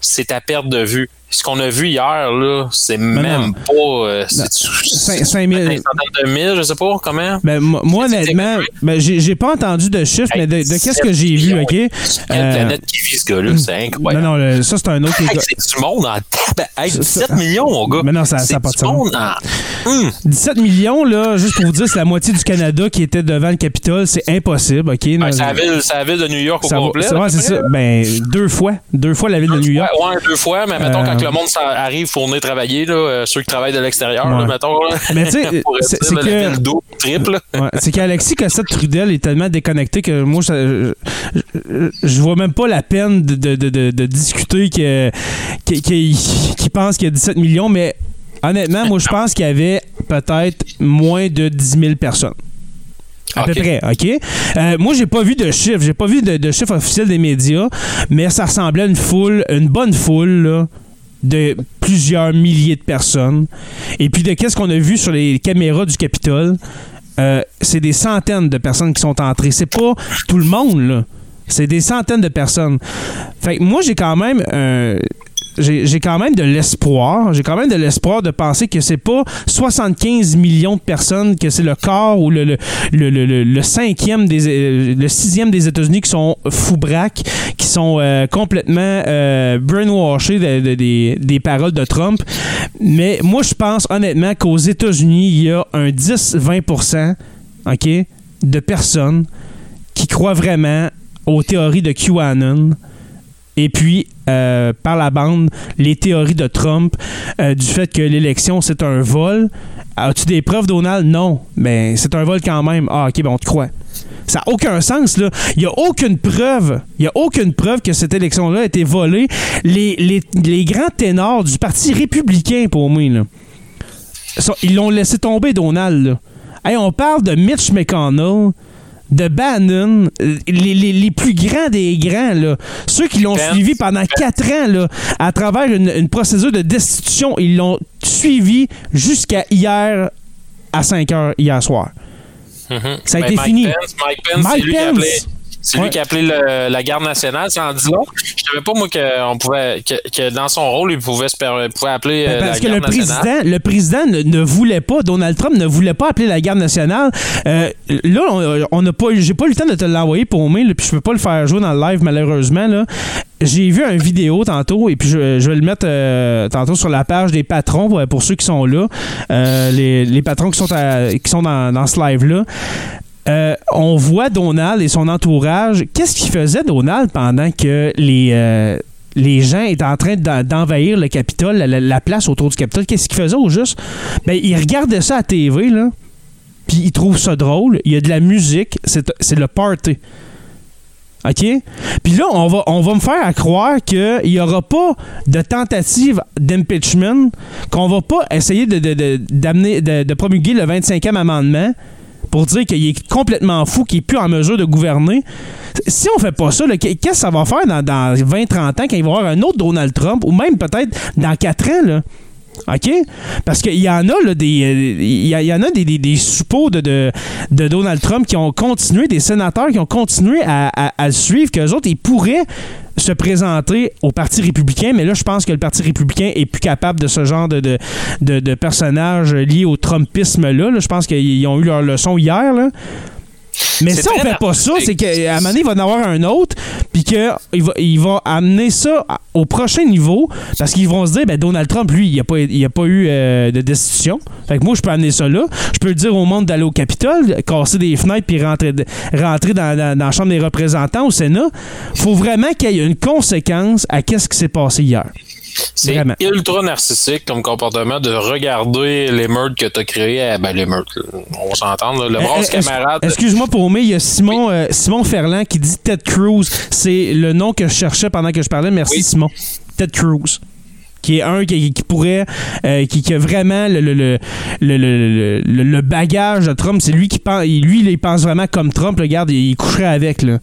[SPEAKER 3] c'est à perte de vue. Ce qu'on a vu hier, là, c'est
[SPEAKER 2] non.
[SPEAKER 3] même pas. euh, c'est
[SPEAKER 2] Cinq- cinq mille-
[SPEAKER 3] une centaine de mille, je sais pas comment.
[SPEAKER 2] Ben, moi, honnêtement, ben, j'ai pas entendu de chiffres, mais de, de qu'est-ce que j'ai vu, OK? Euh,
[SPEAKER 3] planète qui vit ce gars-là, c'est
[SPEAKER 2] Non,
[SPEAKER 3] incroyable.
[SPEAKER 2] non, le- ça, c'est un autre...
[SPEAKER 3] Hey, c'est du monde en tabac. Hey,
[SPEAKER 2] Ça-
[SPEAKER 3] 17
[SPEAKER 2] ça-
[SPEAKER 3] millions, mon gars.
[SPEAKER 2] Mais non, ça- ça
[SPEAKER 3] C'est
[SPEAKER 2] a pas de sens.
[SPEAKER 3] monde en- Hum.
[SPEAKER 2] 17 millions, là, juste pour vous dire, c'est la moitié du Canada qui était devant le Capitole. C'est impossible, OK?
[SPEAKER 3] Ben,
[SPEAKER 2] Non,
[SPEAKER 3] c'est la la ville de New York au complet.
[SPEAKER 2] c'est ça. Ben, deux fois. Deux fois la ville de New York.
[SPEAKER 3] Ouais, deux fois, mais mettons,
[SPEAKER 2] Euh,
[SPEAKER 3] quand le monde arrive, venir travailler, là, euh, ceux qui travaillent de l'extérieur,
[SPEAKER 2] Ouais.
[SPEAKER 3] mettons. Là,
[SPEAKER 2] Mais tu sais,
[SPEAKER 3] pour
[SPEAKER 2] c'est- que-. Ouais, c'est qu'Alexis Cossette-Trudel est tellement déconnecté que moi, je, je- je vois même pas la peine de, de- de- de- discuter que- que- qu'il pense qu'il y a 17 millions, mais honnêtement, moi, je pense qu'il y avait peut-être moins de 10 000 personnes. À peu près, OK? Euh, moi, j'ai pas vu de chiffres. J'ai pas vu de, de chiffres officiels des médias, mais ça ressemblait à une foule, une bonne foule, là, de plusieurs milliers de personnes. Et puis, de qu'est-ce qu'on a vu sur les caméras du Capitole, euh, c'est des centaines de personnes qui sont entrées. C'est pas tout le monde, là. C'est des centaines de personnes. Fait que moi, j'ai quand même j'ai quand même de l'espoir. J'ai quand même de l'espoir de penser que c'est pas 75 millions de personnes, que c'est le quart ou le, le, cinquième des euh, le sixième des États-Unis qui sont fous braques, qui sont euh, complètement euh, brainwashés de- de- des, des paroles de Trump. Mais moi, je pense honnêtement qu'aux États-Unis, il y a un 10-20 OK, de personnes qui, croient vraiment aux théories de QAnon. Et puis, euh, par la bande, les théories de Trump euh, du fait que l'élection, c'est un vol. As-tu des preuves, Donald? Non. Mais c'est un vol quand même. Ah, OK, ben on te croit. Ça n'a aucun sens, là. Il n'y a aucune preuve. Il n'y a aucune preuve que cette élection-là a été volée. Les, les- les grands ténors du Parti républicain, pour moi, là, ils l'ont laissé tomber, Donald. Là. Hey, on parle de Mitch McConnell, de Bannon, euh, les, les- les plus grands des grands, là. ceux qui l'ont suivi pendant quatre ans là, à travers une, une procédure de destitution. Ils l'ont suivi jusqu'à hier à 5 heures, hier soir.
[SPEAKER 3] Mhm.
[SPEAKER 2] Ça a
[SPEAKER 3] Ben,
[SPEAKER 2] été
[SPEAKER 3] Mike
[SPEAKER 2] fini.
[SPEAKER 3] Pence, Mike Pence,
[SPEAKER 2] Mike Pence.
[SPEAKER 3] C'est lui qui a appelé le- la garde nationale, c'est en dit long. Je savais pas, moi, pouvait, que, que dans son rôle, il pouvait, se per- pouvait appeler euh,
[SPEAKER 2] Parce
[SPEAKER 3] la
[SPEAKER 2] que le
[SPEAKER 3] nationale.
[SPEAKER 2] président, le président ne, ne voulait pas, Donald Trump ne voulait pas appeler la garde nationale. Euh, là, on- n'a pas, j'ai pas eu le temps de te l'envoyer pour moi, là, puis je peux pas le faire jouer dans le live malheureusement. Là. J'ai vu une vidéo tantôt et puis je, je vais le mettre euh, tantôt sur la page des patrons pour, pour ceux qui sont là, euh, les, les patrons qui sont, à- qui sont dans, dans ce live là. Euh, on voit Donald et son entourage. Qu'est-ce qu'il faisait, Donald, pendant que les, euh, gens étaient en train d'en- d'envahir le Capitole, la, la- la place autour du Capitole? Qu'est-ce qu'il faisait au juste? Ben, il regardait ça à TV, là, puis il trouve ça drôle. Il y a de la musique, c'est le party. OK? Puis là, on va, on va me faire à croire qu'il n'y aura pas de tentative d'impeachment, qu'on va pas essayer de, de- de promulguer le 25e amendement pour dire qu'il est complètement fou, qu'il n'est plus en mesure de gouverner. Si on fait pas ça, qu'est-ce que ça va faire dans, dans 20-30 ans quand il va y avoir un autre Donald Trump, ou même peut-être dans 4 ans, là? OK? Parce qu'il y en a, là, des, euh, il y, en a des, des, suppôts de, de, Donald Trump qui ont continué, des sénateurs qui ont continué à, à- le suivre, qu'eux autres, ils pourraient se présenter au Parti républicain, mais là, je pense que le Parti républicain est plus capable de ce genre de, de, de, de personnages liés au Trumpisme-là. là. Je pense qu'ils ont eu leur leçon hier, là. Mais si on fait pas ça, c'est qu'à un moment donné, il va en avoir un autre, puis qu'il va, il va amener ça au prochain niveau, parce qu'ils vont se dire, ben Donald Trump, lui, il n'y a, pas- il a pas eu euh, de destitution. Fait que moi, je peux amener ça là. Je peux dire au monde d'aller au Capitole, casser des fenêtres, puis rentrer, rentrer dans, dans- dans la Chambre des représentants, au Sénat. faut vraiment qu'il y ait une conséquence à qu'est-ce qui s'est passé hier.
[SPEAKER 3] C'est
[SPEAKER 2] Vraiment.
[SPEAKER 3] ultra narcissique comme comportement de regarder l'émeute que tu as créé. Ben, l'émeute, là, on là. Le
[SPEAKER 2] Euh,
[SPEAKER 3] brasse
[SPEAKER 2] euh,
[SPEAKER 3] camarade.
[SPEAKER 2] Excuse-moi pour moi, il y a Simon, euh, Simon Ferland qui dit Ted Cruz. C'est le nom que je cherchais pendant que je parlais. Merci
[SPEAKER 3] Oui.
[SPEAKER 2] Simon. Ted Cruz. Qui est un qui, pourrait, euh, qui, a vraiment le, le, le, le, le- le- le bagage de Trump. C'est lui qui pense, lui, il pense vraiment comme Trump. Regarde, il, il coucherait avec, là.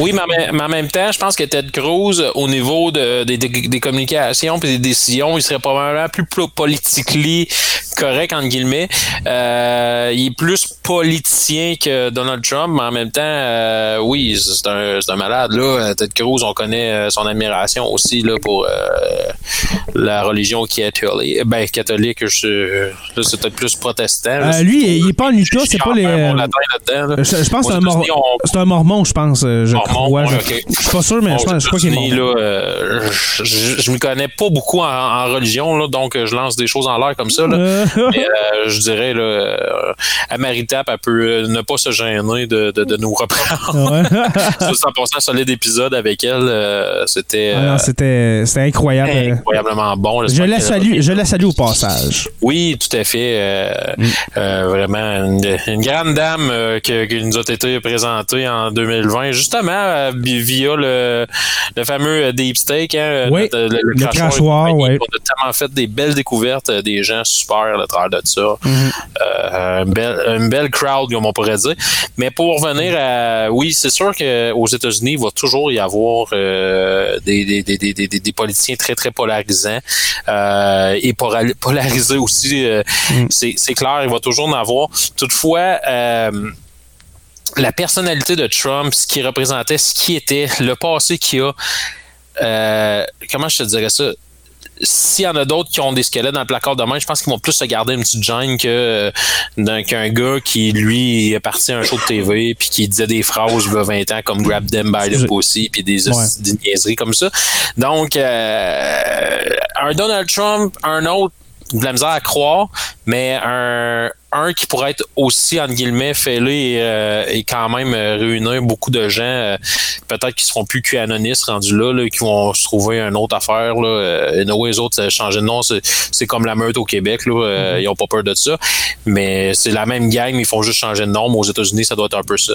[SPEAKER 3] Oui, mais en, même- temps, je pense que Ted Cruz, au niveau de- des, communications et des décisions, il serait probablement plus politically correct, entre guillemets. Euh, il est plus politicien que Donald Trump, mais en même temps, euh, oui, c'est un, un malade. Là. Ted Cruz, on connaît son admiration aussi là, pour la religion catholique. Ben, catholique, je, là, c'est peut-être plus protestant. là.
[SPEAKER 2] Euh, lui, il est pas en Utah, c'est pas les. euh,
[SPEAKER 3] là.
[SPEAKER 2] Je, je pense que c'est un, mor-
[SPEAKER 3] on-
[SPEAKER 2] c'est un mormon, je pense. euh, Je
[SPEAKER 3] Mormon,
[SPEAKER 2] crois.
[SPEAKER 3] ouais,
[SPEAKER 2] je, suis pas sûr, mais
[SPEAKER 3] Bon,
[SPEAKER 2] je, pense, crois qu'il est mormon.
[SPEAKER 3] là, euh, je, je m'y connais pas beaucoup en, en religion, là, donc je lance des choses en l'air comme ça. Là. Mais, euh, je dirais, là, à Maritap, elle peut ne pas se gêner de, de, de nous reprendre.
[SPEAKER 2] ouais.
[SPEAKER 3] C'est 100% solide épisode avec elle. C'était
[SPEAKER 2] Ah non, c'était c'était incroyable.
[SPEAKER 3] Bon.
[SPEAKER 2] Je la salue, je la salue au passage.
[SPEAKER 3] Oui, tout à fait. euh,
[SPEAKER 2] Mm.
[SPEAKER 3] euh, vraiment une, une grande dame euh, qui nous a été présentée en 2020, justement vi- via le, le fameux Deep Steak, hein,
[SPEAKER 2] Oui,
[SPEAKER 3] le, le- le
[SPEAKER 2] le
[SPEAKER 3] crachoir et
[SPEAKER 2] crachoir,
[SPEAKER 3] compagnie.
[SPEAKER 2] ouais.
[SPEAKER 3] On a tellement fait des belles découvertes, des gens super à travers de ça.
[SPEAKER 2] Mm-hmm.
[SPEAKER 3] Une, belle, une belle crowd, comme on pourrait dire. Mais pour revenir à. Oui, c'est sûr qu'aux États-Unis, il va toujours y avoir des, des, des, des, des, des politiciens très, très euh, et pora- polarisés aussi. euh, c'est, c'est clair, il va toujours en avoir. Toutefois, euh, la personnalité de Trump, ce qui représentait, ce qui était, le passé qu'il a, comment je te dirais ça? S'il y en a d'autres qui ont des squelettes dans le placard de main, je pense qu'ils vont plus se garder une petite gêne que, euh, qu'un gars qui, lui, est parti à un show de TV puis qui disait des phrases il y a 20 ans comme Grab them by the pussy puis des,
[SPEAKER 2] Ouais.
[SPEAKER 3] des niaiseries comme ça. Donc, euh, un Donald Trump, un autre, de la misère à croire, mais un, un qui pourrait être aussi, entre guillemets, fêlé et, et quand même réunir beaucoup de gens, peut-être qui seront plus QAnonistes rendus là, là, qui vont se trouver une autre affaire. Là. et les autres, changer de nom, c'est comme la meute au Québec. Là. Mm-hmm. Ils ont pas peur de ça. Mais c'est la même gang, ils font juste changer de nom. Aux États-Unis, ça doit être un peu ça.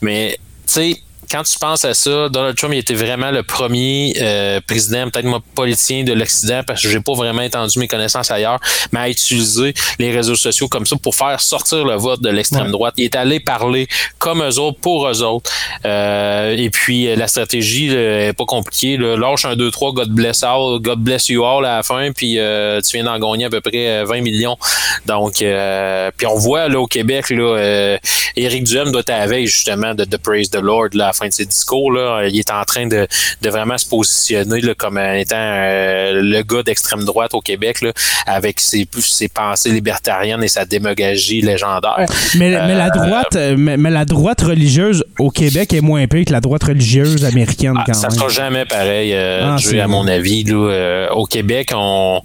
[SPEAKER 3] Mais, tu sais, quand tu penses à ça, Donald Trump il était vraiment le premier euh, président, peut-être moi politicien de l'Occident, parce que j'ai pas vraiment entendu mes connaissances ailleurs, mais à utiliser les réseaux sociaux comme ça pour faire sortir le vote de l'extrême droite. Il est allé parler comme eux autres, pour eux autres. Euh, et puis la stratégie est pas compliquée. Là. Lâche un 2-3, God bless all, God bless you all à la fin, puis euh, tu viens d'en gagner à peu près 20 millions. Donc, puis on voit là au Québec, là, Éric Duhem doit être à la veille justement de, The Praise the Lord là, fin de ses discours. Là, il est en train de, de vraiment se positionner là, comme étant euh, le gars d'extrême droite au Québec là, avec ses, ses pensées libertariennes et sa démagogie légendaire.
[SPEAKER 2] Mais, mais la euh, droite, euh, mais, la droite religieuse au Québec est moins pire que la droite religieuse américaine ah, quand
[SPEAKER 3] ça
[SPEAKER 2] même.
[SPEAKER 3] sera jamais pareil, ah, à mon avis. Là, au Québec, on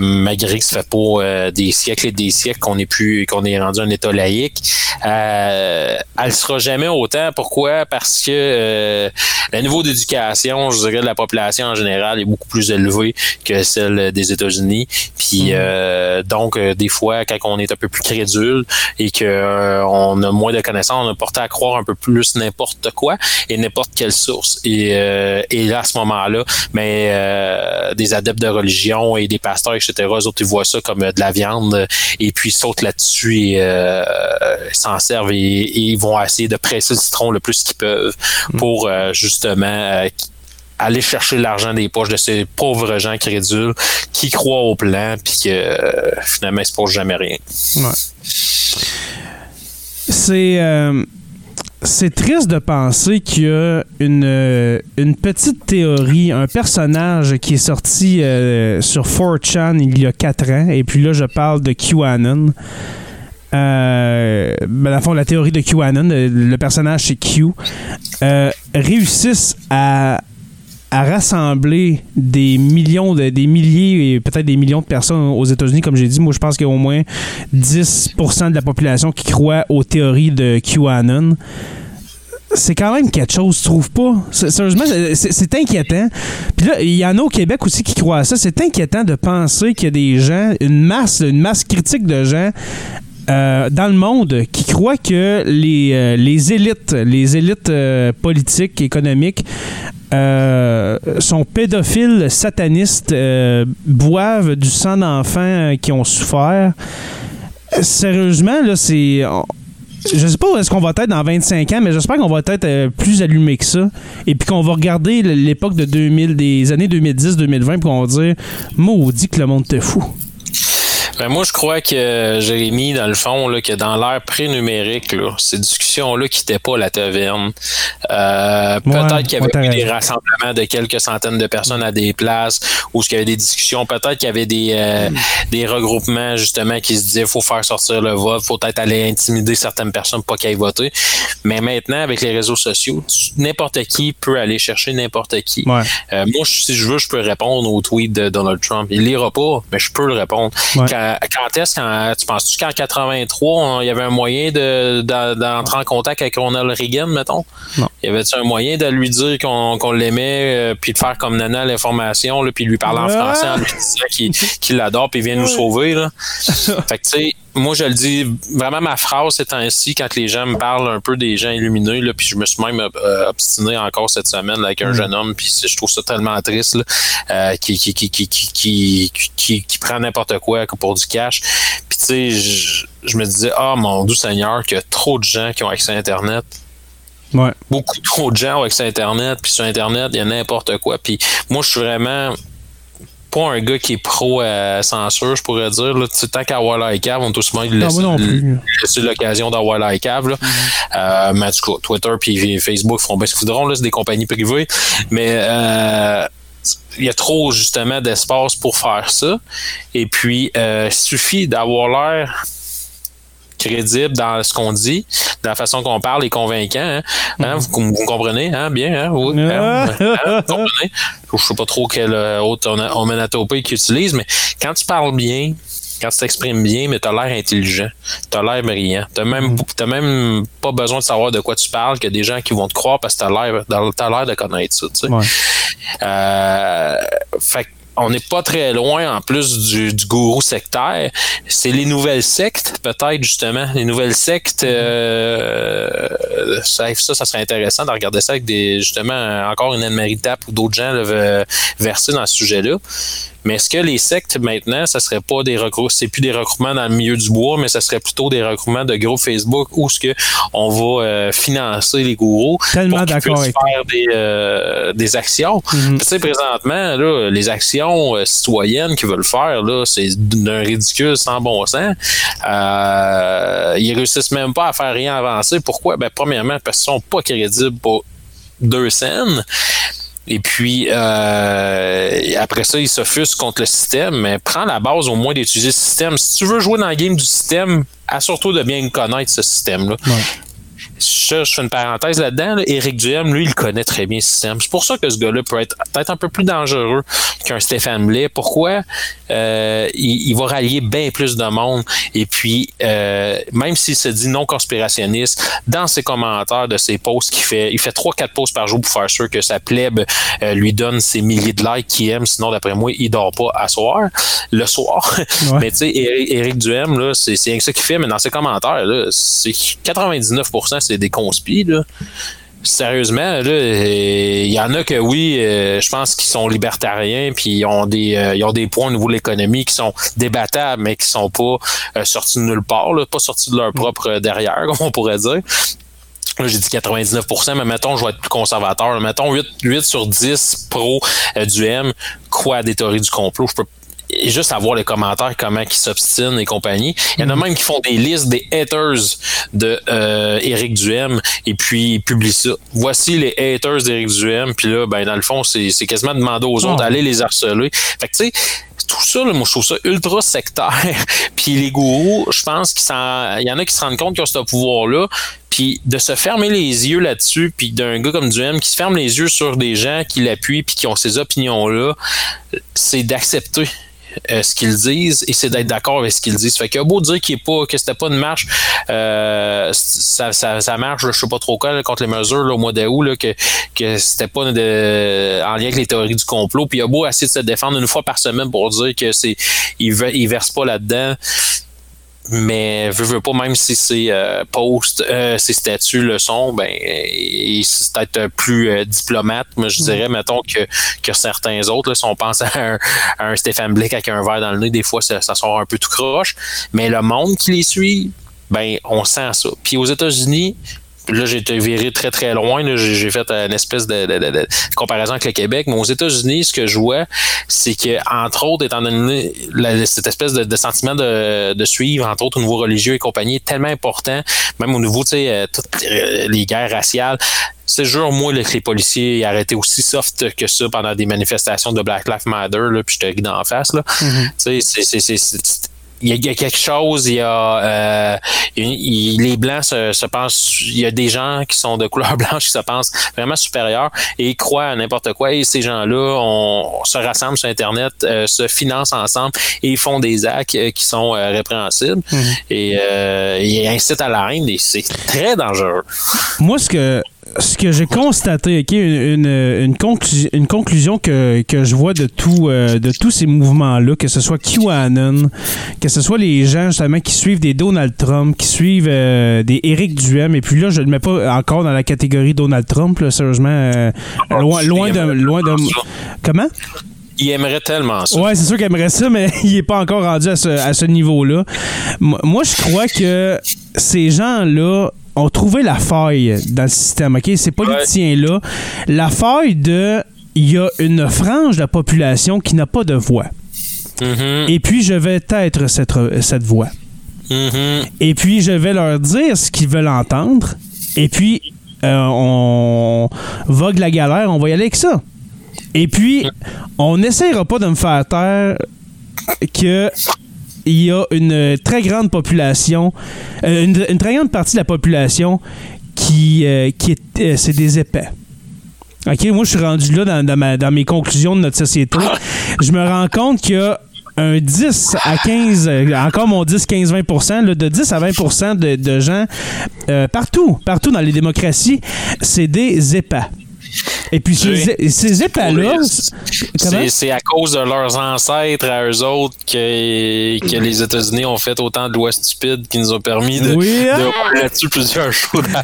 [SPEAKER 3] malgré que ça fait pas des siècles et des siècles qu'on est plus qu'on est rendu un État laïque, elle sera jamais autant. Pourquoi? parce que euh, le niveau d'éducation, je dirais, de la population en général est beaucoup plus élevé que celle des États-Unis. Puis mhm. euh, donc, euh, des fois, quand on est un peu plus crédule et qu'on a moins de connaissances, on a porté à croire un peu plus n'importe quoi et n'importe quelle source. Et, et là, à ce moment-là, mais ben, des adeptes de religion et des pasteurs, etc., eux autres, ils voient ça comme de la viande et puis sautent là-dessus et s'en servent et, et, ils vont essayer de presser le citron le plus qu'ils peuvent Mm. pour euh, justement euh, aller chercher l'argent des poches de ces pauvres gens crédules qui croient au plan puis que euh, finalement ils se passent jamais rien.
[SPEAKER 2] C'est c'est triste de penser qu'il y a une, une petite théorie, un personnage qui est sorti sur 4chan il y a quatre ans, et puis là je parle de QAnon. Euh, ben, dans fond, la théorie de QAnon, le personnage c'est Q, euh, réussissent à, à rassembler des millions, de, des milliers et peut-être des millions de personnes aux États-Unis, comme j'ai dit. Moi, je pense qu'il y a au moins 10% de la population qui croit aux théories de QAnon c'est quand même quelque chose, tu trouves pas? Sérieusement, c'est inquiétant. Puis là, il y en a au Québec aussi qui croient à ça. C'est inquiétant de penser qu'il y a des gens, une masse, une masse critique de gens euh, dans le monde qui croient que les, euh, les élites, les élites euh, politiques, économiques, sont pédophiles, satanistes, boivent du sang d'enfants qui ont souffert. Sérieusement, là, c'est. Je sais pas où est-ce qu'on va être dans 25 ans, mais j'espère qu'on va être plus allumé que ça. Et puis qu'on va regarder l'époque de 2000, des années 2010-2020, puis qu'on va dire Maudit que le monde te fou.
[SPEAKER 3] Ben moi, je crois que Jérémy, dans le fond, là, que dans l'ère pré-numérique, ces discussions-là quittaient pas la taverne. Euh, peut-être qu'il y avait des rassemblements de quelques centaines de personnes à des places où il y avait des discussions. Peut-être qu'il y avait des, euh, des regroupements, justement, qui se disaient faut faire sortir le vote, faut peut-être aller intimider certaines personnes pour qu'elles aillent voter. Mais maintenant, avec les réseaux sociaux, n'importe qui peut aller chercher n'importe qui. Euh, moi, si je veux, je peux répondre au tweet de Donald Trump. Il lira pas, mais je peux le répondre quand est-ce, tu penses-tu qu'en 83, il y avait un moyen de, d'entrer en contact avec Ronald Reagan, mettons? Non. Y avait-tu un moyen de lui dire qu'on, l'aimait, euh, puis de faire comme Nana l'information, puis lui parler en français en lui disant qu'il, l'adore, puis il vient nous sauver, là? fait que, tu sais, moi, je le dis, vraiment, ma phrase c'est ainsi quand les gens me parlent un peu des gens illuminés, là, puis je me suis même euh, obstiné encore cette semaine avec un mm. jeune homme, puis je trouve ça tellement triste, euh, qui, qui, qui, qui, qui, qui, qui, prend n'importe quoi pour du cash. Puis, tu sais, je, je, me disais, ah, oh, mon doux Seigneur, qu'il y a trop de gens qui ont accès à Internet.
[SPEAKER 2] Ouais.
[SPEAKER 3] Beaucoup trop de gens ont accès à Internet, puis sur Internet, il y a n'importe quoi. Puis moi, je suis vraiment pas un gars qui est pro euh, censure, je pourrais dire. Là, tant qu'à Wildlife Cave, on tout souvent laisser l'occasion d'avoir la Cave. Là. Mm-hmm. euh, mais en tout cas, Twitter puis Facebook font bien ce qu'ils voudront, c'est des compagnies privées. Mais euh, il y a trop justement d'espace pour faire ça. Et puis, euh, suffit d'avoir l'air crédible dans ce qu'on dit, dans la façon qu'on parle et convaincant. Hein? hein vous, comprenez? Hein? Bien, hein? Hein? Vous comprenez? Je sais pas trop quelle euh, autre onomatopée qu'ils utilisent, mais quand tu parles bien, quand tu t'exprimes bien, mais t'as l'air intelligent, t'as l'air brillant, t'as même, t'as même pas besoin de savoir de quoi tu parles, qu'il y a des gens qui vont te croire parce que t'as l'air, t'as l'air de connaître ça, tu sais.
[SPEAKER 2] Ouais.
[SPEAKER 3] Euh, fait que on n'est pas très loin en plus du, du gourou sectaire. C'est les nouvelles sectes, peut-être justement. Les nouvelles sectes, euh, ça, ça, serait intéressant de regarder ça avec des justement encore une Anne-Marie Tapp ou d'autres gens là, ve- versés dans ce sujet-là. Mais est-ce que les sectes maintenant, ça serait pas des regroupements, c'est plus des regroupements dans le milieu du bois, mais ça serait plutôt des regroupements de groupes Facebook où ce que on va euh, financer les gourous
[SPEAKER 2] Tellement
[SPEAKER 3] pour qu'ils puissent faire des, euh, des actions.
[SPEAKER 2] Mhm.
[SPEAKER 3] Tu sais, présentement, là, les actions euh, citoyennes qu'ils veulent faire, là, c'est d'un ridicule sans bon sens. Euh, ils réussissent même pas à faire rien avancer. Pourquoi? Ben, premièrement, parce qu'ils sont pas crédibles pour deux scènes. Et puis, euh, après ça, ils s'offusquent contre le système, mais prends la base au moins d'utiliser le système. Si tu veux jouer dans le game du système, assure-toi de bien connaître ce système-là. Je, je fais une parenthèse là-dedans. là. Éric Duhem, lui, il connaît très bien le système. C'est pour ça que ce gars-là peut être peut-être un peu plus dangereux qu'un Stéphane Blais. Pourquoi? Euh, il, il va rallier bien plus de monde. Et puis, euh, même s'il se dit non conspirationniste, dans ses commentaires de ses posts qu'il fait, il fait 3-4 posts par jour pour faire sûr que sa plèbe euh, lui donne ses milliers de likes qu'il aime. Sinon, d'après moi, il dort pas à soir, le soir.
[SPEAKER 2] Ouais.
[SPEAKER 3] Mais tu sais, Éric, Éric Duhem, là, c'est c'est rien que ça qu'il fait, mais dans ses commentaires, là, c'est 99% c'est des conspis, là. Sérieusement, il y en a que oui, euh, je pense qu'ils sont libertariens, puis ils ont des euh, ils ont des points au niveau de l'économie qui sont débattables, mais qui sont pas euh, sortis de nulle part, là, pas sortis de leur propre derrière, comme on pourrait dire. Là, j'ai dit 99%, mais mettons, je vais être plus conservateur. Mettons 8, 8 sur 10 pro du M, quoi des théories du complot. Je peux et juste avoir les commentaires, comment ils s'obstinent et compagnie. Il y en a même qui font des listes des haters de euh, Duhem et puis ils publient ça. Voici les haters d'Éric Duhem. Puis là, ben dans le fond, c'est c'est quasiment demander aux autres
[SPEAKER 2] Oh.
[SPEAKER 3] d'aller les harceler. Fait que tu sais, tout ça, là, moi, je trouve ça ultra sectaire. puis les gourous, je pense qu'il y en a qui se rendent compte qu'ils ont ce pouvoir-là. Puis de se fermer les yeux là-dessus, puis d'un gars comme Duhem qui se ferme les yeux sur des gens qui l'appuient puis qui ont ces opinions-là, c'est d'accepter euh, ce qu'ils disent et c'est d'être d'accord avec ce qu'ils disent. Fait qu'il a beau dire qu'il est pas, que c'était pas une marche, euh, ça, ça, ça marche, je sais pas trop quoi, là, contre les mesures là, au mois d'août, que, que c'était pas de, en lien avec les théories du complot. Puis il a beau essayer de se défendre une fois par semaine pour dire que c'est il, il verse pas là-dedans. Mais veux, veux pas, même si ces euh, posts, euh, ces statuts le sont, ben c'est peut-être plus euh, diplomate. Moi, je dirais, mettons que, que certains autres, là, si on pense à un, à un Stéphane Blick avec un verre dans le nez, des fois ça, ça sort un peu tout croche. Mais le monde qui les suit, ben on sent ça. Puis aux États-Unis, là j'ai été viré très très loin. là. J'ai fait une espèce de, de- de- de comparaison avec le Québec. Mais aux États-Unis, ce que je vois, c'est que entre autres, étant donné la- cette espèce de, sentiment de, suivre, entre autres au niveau religieux et compagnie, est tellement important, même au niveau, tu sais, euh, toutes euh, les guerres raciales. C'est jure, moi, là, que les policiers arrêtaient aussi soft que ça pendant des manifestations de Black Lives Matter, là, puis je te ris d'en face. Là. Tu sais, c'est- c'est- c'est- c'est- il y, a, il y a quelque chose, il y a euh, il- les blancs se, se pensent, il y a des gens qui sont de couleur blanche qui se pensent vraiment supérieurs et ils croient à n'importe quoi. Et ces gens-là, on, on se rassemble sur Internet, euh, se financent ensemble et ils font des actes euh, qui sont euh, répréhensibles et euh, ils incitent à la haine et c'est très dangereux.
[SPEAKER 2] Moi, ce que, ce que j'ai constaté, OK, une, une, une conclu- une conclusion que, que je vois de, tout, euh, de tous ces mouvements-là, que ce soit QAnon, que ce soit les gens justement qui suivent des Donald Trump, qui suivent euh, des Éric Duhem, et puis là, je ne le mets pas encore dans la catégorie Donald Trump, là, sérieusement, euh, loin, loin de... Loin de comment?
[SPEAKER 3] Ils aimeraient tellement ça.
[SPEAKER 2] Ouais, c'est sûr qu'il aimerait ça, mais il est pas encore rendu à ce, à ce niveau-là. Moi, je crois que ces gens-là ont trouvé la faille dans le système, OK? Ces politiciens-là, la faille de... Il y a une frange de la population qui n'a pas de voix.
[SPEAKER 3] Mhm,
[SPEAKER 2] Et puis, je vais être cette, cette voix.
[SPEAKER 3] mhm.
[SPEAKER 2] Et puis, je vais leur dire ce qu'ils veulent entendre. Et puis, euh, on vogue la galère, on va y aller avec ça. Et puis, on n'essayera pas de me faire taire que il y a une très grande population, euh, une, une très grande partie de la population qui, euh, qui est, euh, c'est des épais. OK, moi, je suis rendu là dans, dans ma- dans mes conclusions de notre société. Je me rends compte qu'il y a un 10 à 15, euh, encore mon 10, 15, 20 là, de 10 à 20% de, de gens euh, partout, partout dans les démocraties, c'est des EPA. Et puis ces, comment?
[SPEAKER 3] C'est à cause de leurs ancêtres à eux autres que, que les États-Unis ont fait autant de lois stupides qui nous ont permis de,
[SPEAKER 2] Oui, hein?
[SPEAKER 3] de là-dessus plusieurs shows pas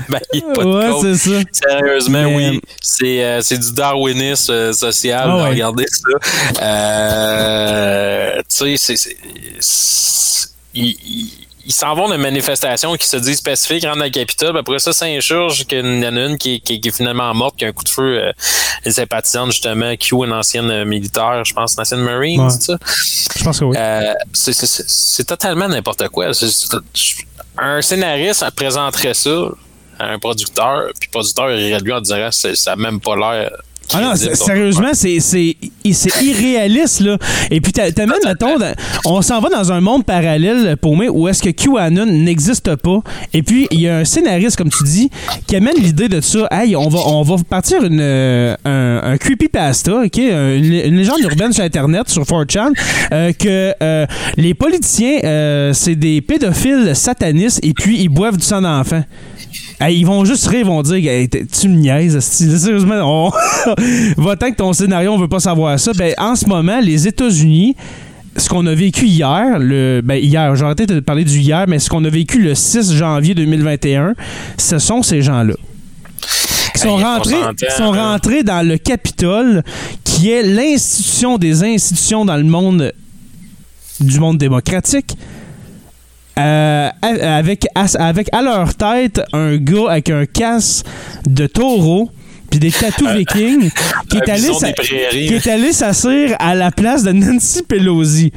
[SPEAKER 3] de
[SPEAKER 2] Ouais, c'est ça.
[SPEAKER 3] Sérieusement,
[SPEAKER 2] Mais-
[SPEAKER 3] oui. C'est euh, c'est du darwinisme euh, social.
[SPEAKER 2] Ouais.
[SPEAKER 3] Regardez ça. Euh, tu sais, c'est- Ils s'en vont de manifestations qui se disent spécifiques, rentrent dans le Capitole, après ça, s'insurgent qu'il y en a une qui, qui est- qui est finalement morte, qui a un coup de feu, euh, une sympathisante, justement, Q, une ancienne euh, militaire, je pense, une ancienne Marine,
[SPEAKER 2] Ouais.
[SPEAKER 3] c'est ça?
[SPEAKER 2] Je pense que oui.
[SPEAKER 3] Euh, c'est- totalement n'importe quoi. Un scénariste présenterait ça à un producteur, puis le producteur irait lui en disant C'est- ça n'a même pas l'air.
[SPEAKER 2] Ah non, sérieusement, c'est, irréaliste, là. Et puis, t'a- t'amènes, mettons, on s'en va dans un monde parallèle, pour moi, où est-ce que QAnon n'existe pas. Et puis, il y a un scénariste, comme tu dis, qui amène l'idée de ça. Hey, on va, on va partir une, euh, un, un creepypasta, OK? Un- Une, une légende urbaine sur Internet, sur 4chan, euh, que euh, les politiciens, c'est des pédophiles satanistes et puis ils boivent du sang d'enfant. Hey, ils vont juste rire, ils vont dire Hey, Tu me niaises, sérieusement, on... va-t'en que ton scénario, on veut pas savoir ça. Ben, en ce moment, les États-Unis, ce qu'on a vécu hier, le, ben hier, j'ai arrêté de parler du hier, mais ce qu'on a vécu le 6 janvier 2021, ce sont ces gens-là. Qui sont, rentrés, qui sont rentrés dans le Capitole, qui est l'institution des institutions dans le monde du monde démocratique. Euh, avec, à, avec à leur tête un gars avec un casque de taureau puis des tatous vikings qui est, allé s'a- qui est allé s'asseoir à la place de Nancy Pelosi.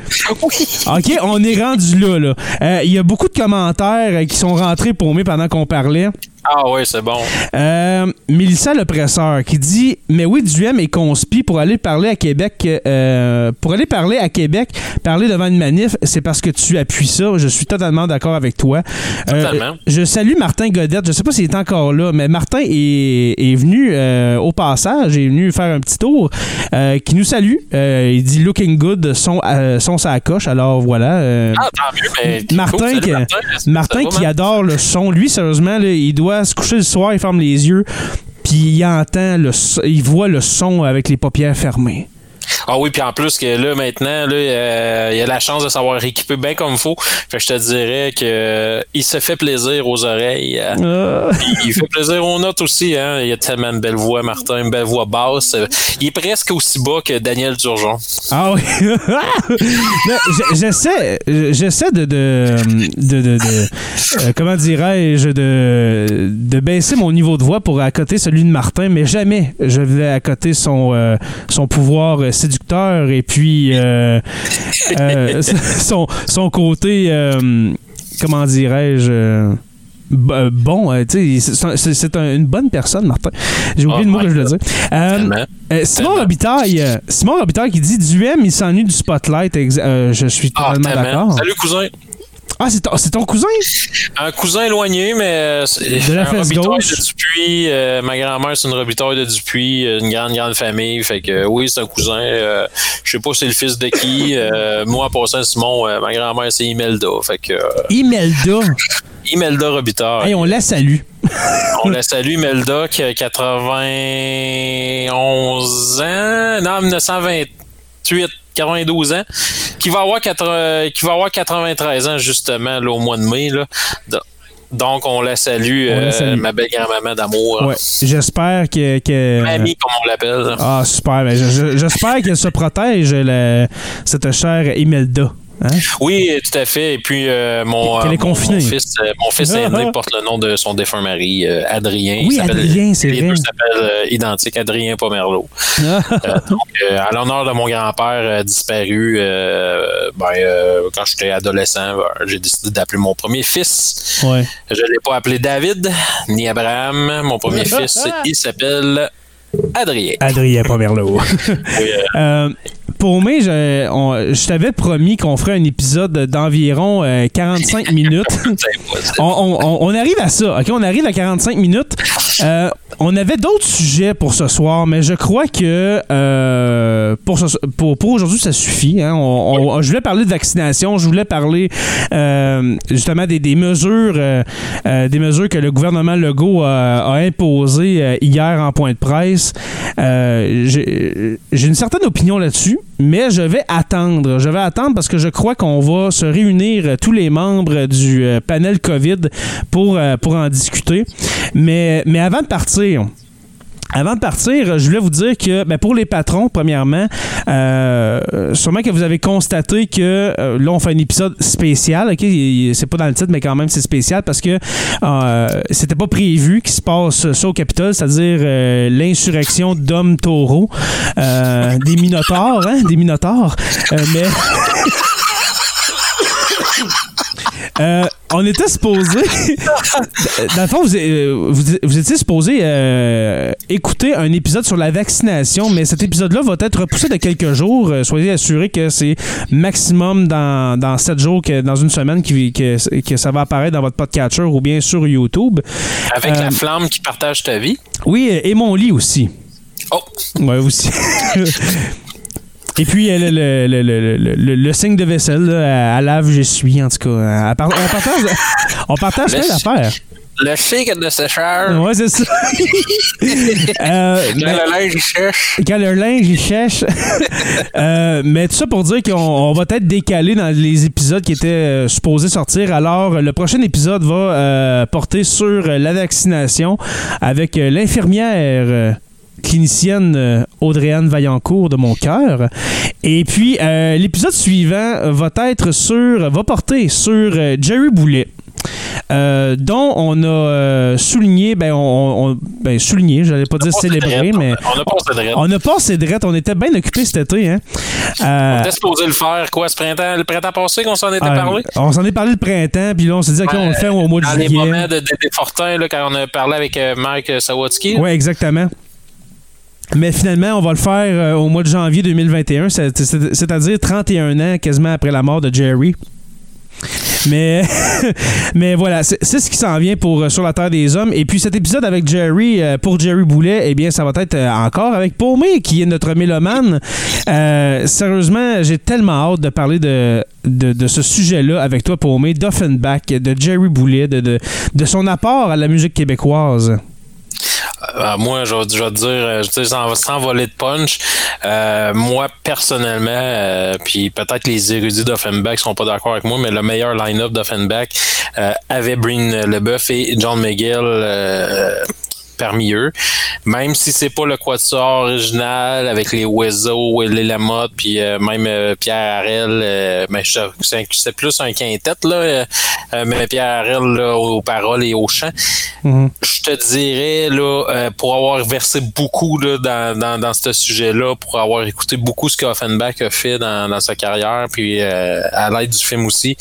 [SPEAKER 2] OK, on est rendu là. là. Euh, Il y a beaucoup de commentaires euh, qui sont rentrés pour moi pendant qu'on parlait.
[SPEAKER 3] Ah ouais, c'est bon.
[SPEAKER 2] Euh, Mélissa l'oppresseur qui dit mais oui Duhem est conspi pour aller parler à Québec euh, pour aller parler à Québec parler devant une manif c'est parce que tu appuies ça je suis totalement d'accord avec toi Euh,
[SPEAKER 3] Totalement.
[SPEAKER 2] je salue Martin Godette je sais pas s'il est encore là mais Martin est, est venu euh, au passage est venu faire un petit tour qui nous salue il dit looking good son son sa coche alors voilà
[SPEAKER 3] Ah, tant mieux, mais.
[SPEAKER 2] Martin,
[SPEAKER 3] cool, salut,
[SPEAKER 2] qui,
[SPEAKER 3] Martin.
[SPEAKER 2] Qui
[SPEAKER 3] man?
[SPEAKER 2] adore le son. Lui, sérieusement, là, il doit se coucher le soir, il ferme les yeux, puis il entend le il voit le son avec les paupières fermées.
[SPEAKER 3] Ah oui, puis en plus que là, maintenant, là, euh, il a la chance de savoir équiper bien comme il faut. Fait que je te dirais que euh, il se fait plaisir aux oreilles. euh,
[SPEAKER 2] Ah.
[SPEAKER 3] il fait plaisir aux notes aussi. Hein. Il a tellement une belle voix, Martin, une belle voix basse. Il est presque aussi bas que Daniel Durgeon.
[SPEAKER 2] Ah oui. J'essaie, j'essaie de, de, de, de- de- comment dirais-je, de, de baisser mon niveau de voix pour accoter celui de Martin, mais jamais je vais accoter son, son pouvoir séducteur et puis euh, euh, son, son côté, euh, comment dirais-je, bon, euh, c'est- c'est c'est un- une bonne personne, Martin. J'ai oublié
[SPEAKER 3] Oh
[SPEAKER 2] le mot
[SPEAKER 3] my
[SPEAKER 2] que je voulais dire. Euh, euh, Simon. Robitaille, Simon Robitaille qui dit Duhem, il s'ennuie du spotlight. Euh, je suis
[SPEAKER 3] Ah,
[SPEAKER 2] totalement d'accord.
[SPEAKER 3] Salut, cousin.
[SPEAKER 2] Ah, c'est ton, cousin?
[SPEAKER 3] Un cousin éloigné, mais euh,
[SPEAKER 2] De la
[SPEAKER 3] un
[SPEAKER 2] gauche.
[SPEAKER 3] de Dupuis. Euh, ma grand-mère, c'est une Robitaille de Dupuis, une grande, grande famille. Fait que oui, c'est un cousin. Euh, je sais pas c'est le fils de qui. Euh, moi, en passant, Simon, euh, ma grand-mère, c'est Imelda. Fait que
[SPEAKER 2] Imelda?
[SPEAKER 3] Imelda Robitaille.
[SPEAKER 2] Hey, on la salue.
[SPEAKER 3] On la salue, Imelda, qui a 91 ans. Non, 1928. 92 ans, qui va avoir 80 qui va avoir 93 ans justement là, au mois de mai là. Do- Donc on la salue,
[SPEAKER 2] On la
[SPEAKER 3] euh,
[SPEAKER 2] salue.
[SPEAKER 3] ma belle grand-maman d'amour,
[SPEAKER 2] Ouais. J'espère que. que-
[SPEAKER 3] mamie comme on l'appelle.
[SPEAKER 2] Ah, super. Ben, je- je- J'espère qu'elle se protège, la- cette chère Imelda. Hein?
[SPEAKER 3] Oui, tout à fait. Et puis euh, mon,
[SPEAKER 2] est
[SPEAKER 3] euh, mon- fils, euh, mon fils aîné porte le nom de son défunt mari, euh, Adrien.
[SPEAKER 2] Oui,
[SPEAKER 3] Il s'appelle-
[SPEAKER 2] Adrien, c'est
[SPEAKER 3] Les
[SPEAKER 2] vrai.
[SPEAKER 3] deux s'appellent euh, identiques, Adrien Pomerleau. Euh, donc, euh, à l'honneur de mon grand-père euh, disparu, euh, ben, euh, quand j'étais adolescent, ben, j'ai décidé d'appeler mon premier fils.
[SPEAKER 2] Ouais.
[SPEAKER 3] Je ne l'ai pas appelé David ni Abraham. Mon premier fils, il s'appelle Adrien.
[SPEAKER 2] Adrien Pomerleau.
[SPEAKER 3] Oui, euh,
[SPEAKER 2] Euh, pour moi, je, on- je t'avais promis qu'on ferait un épisode d'environ euh, 45 minutes.
[SPEAKER 3] c'est pas-
[SPEAKER 2] On, on- on- on arrive à ça, OK? On arrive à 45 minutes. Euh, on avait d'autres sujets pour ce soir, mais je crois que euh, pour, ce- pour, pour aujourd'hui, ça suffit. hein. On- on- je voulais parler de vaccination, je voulais parler euh, justement des, des mesures des mesures que le gouvernement Legault a, a imposées hier en point de presse. J'ai une certaine opinion là-dessus, mais je vais attendre. Je vais attendre parce que je crois qu'on va se réunir tous les membres du panel COVID pour, pour en discuter. Mais, mais avant de partir, avant de partir, je voulais vous dire que ben, pour les patrons, premièrement, euh, sûrement que vous avez constaté que euh, là, on fait un épisode spécial. ok? C'est pas dans le titre, mais quand même, c'est spécial parce que euh, c'était pas prévu qu'il se passe ça au Capitole, c'est-à-dire euh, l'insurrection d'hommes taureaux, des minotaures, hein? Des minotaures. Mais. Euh, on était supposé. Dans le fond, vous, euh, vous, vous étiez supposé euh, écouter un épisode sur la vaccination, mais cet épisode-là va être repoussé de quelques jours. Soyez assurés que c'est maximum dans, dans 7 jours, que, dans une semaine, que, que ça va apparaître dans votre podcatcher ou bien sur YouTube.
[SPEAKER 3] Avec
[SPEAKER 2] Euh,
[SPEAKER 3] la flamme qui partage ta vie?
[SPEAKER 2] Oui, et mon lit aussi.
[SPEAKER 3] Oh!
[SPEAKER 2] Ouais, aussi. Et puis, euh, le, le, le, le, le- le- le signe de vaisselle, là, à lave, j'essuie, en tout cas. On partage, on partage
[SPEAKER 3] Le-
[SPEAKER 2] plein d'affaires.
[SPEAKER 3] Le cycle de séchage.
[SPEAKER 2] Ouais, c'est ça. Euh,
[SPEAKER 3] Quand
[SPEAKER 2] mais-
[SPEAKER 3] le linge il sèche.
[SPEAKER 2] quand le linge, il cherche. Euh, mais tout ça pour dire qu'on on va être décalé dans les épisodes qui étaient euh, supposés sortir. Alors, le prochain épisode va euh, porter sur la vaccination avec l'infirmière. Clinicienne euh, Audrey-Anne Vaillancourt de mon cœur. Et puis, euh, l'épisode suivant va être sur, va porter sur euh, Jerry Boulet. euh, dont on a euh, souligné, ben, on, on- ben, souligné, j'allais pas dire célébré, mais
[SPEAKER 3] On a passé de
[SPEAKER 2] on a de on était bien occupés cet été. Hein? Euh,
[SPEAKER 3] On était supposé le faire, quoi, ce printemps, le printemps passé qu'on s'en était parlé?
[SPEAKER 2] on s'en est parlé le printemps, puis là, on s'est dit, OK, on le fait au mois de
[SPEAKER 3] Dans les
[SPEAKER 2] juillet.
[SPEAKER 3] moments de Dédé Fortin, là, quand on a parlé avec Mike Sawatsky.
[SPEAKER 2] Oui, exactement. Mais finalement, on va le faire euh, au mois de janvier 2021, c'est- c'est- c'est-à-dire 31 ans quasiment après la mort de Jerry. Mais, voilà, c'est ce qui s'en vient pour euh, Sur la Terre des Hommes. Et puis cet épisode avec Jerry, euh, pour Jerry Boulet, eh bien, ça va être encore avec Paumé, qui est notre mélomane. Sérieusement, j'ai tellement hâte de parler de, ce sujet-là avec toi, Paumé, d'Offenbach, de Jerry Boulet, de son apport à la musique québécoise.
[SPEAKER 3] Euh, moi, je vais, je vais te dire, euh, je veux dire, sans, sans voler de punch, euh, moi, personnellement, euh, puis peut-être les érudits d'Offenbach sont pas d'accord avec moi, mais le meilleur line-up d'Offenbach euh, avait Breen Leboeuf et John McGill euh, parmi eux. Même si c'est pas le quatuor original avec les Wezo et les Lamotte, puis euh, même euh, Pierre Harel, euh, mais je- c'est plus un quintet, là, mais Pierre Harel là, aux paroles et au chant je te dirais, là, pour avoir versé beaucoup là, dans, dans, dans ce sujet-là, pour avoir écouté beaucoup ce qu'Offenbach a fait dans, dans sa carrière, puis à l'aide du film aussi,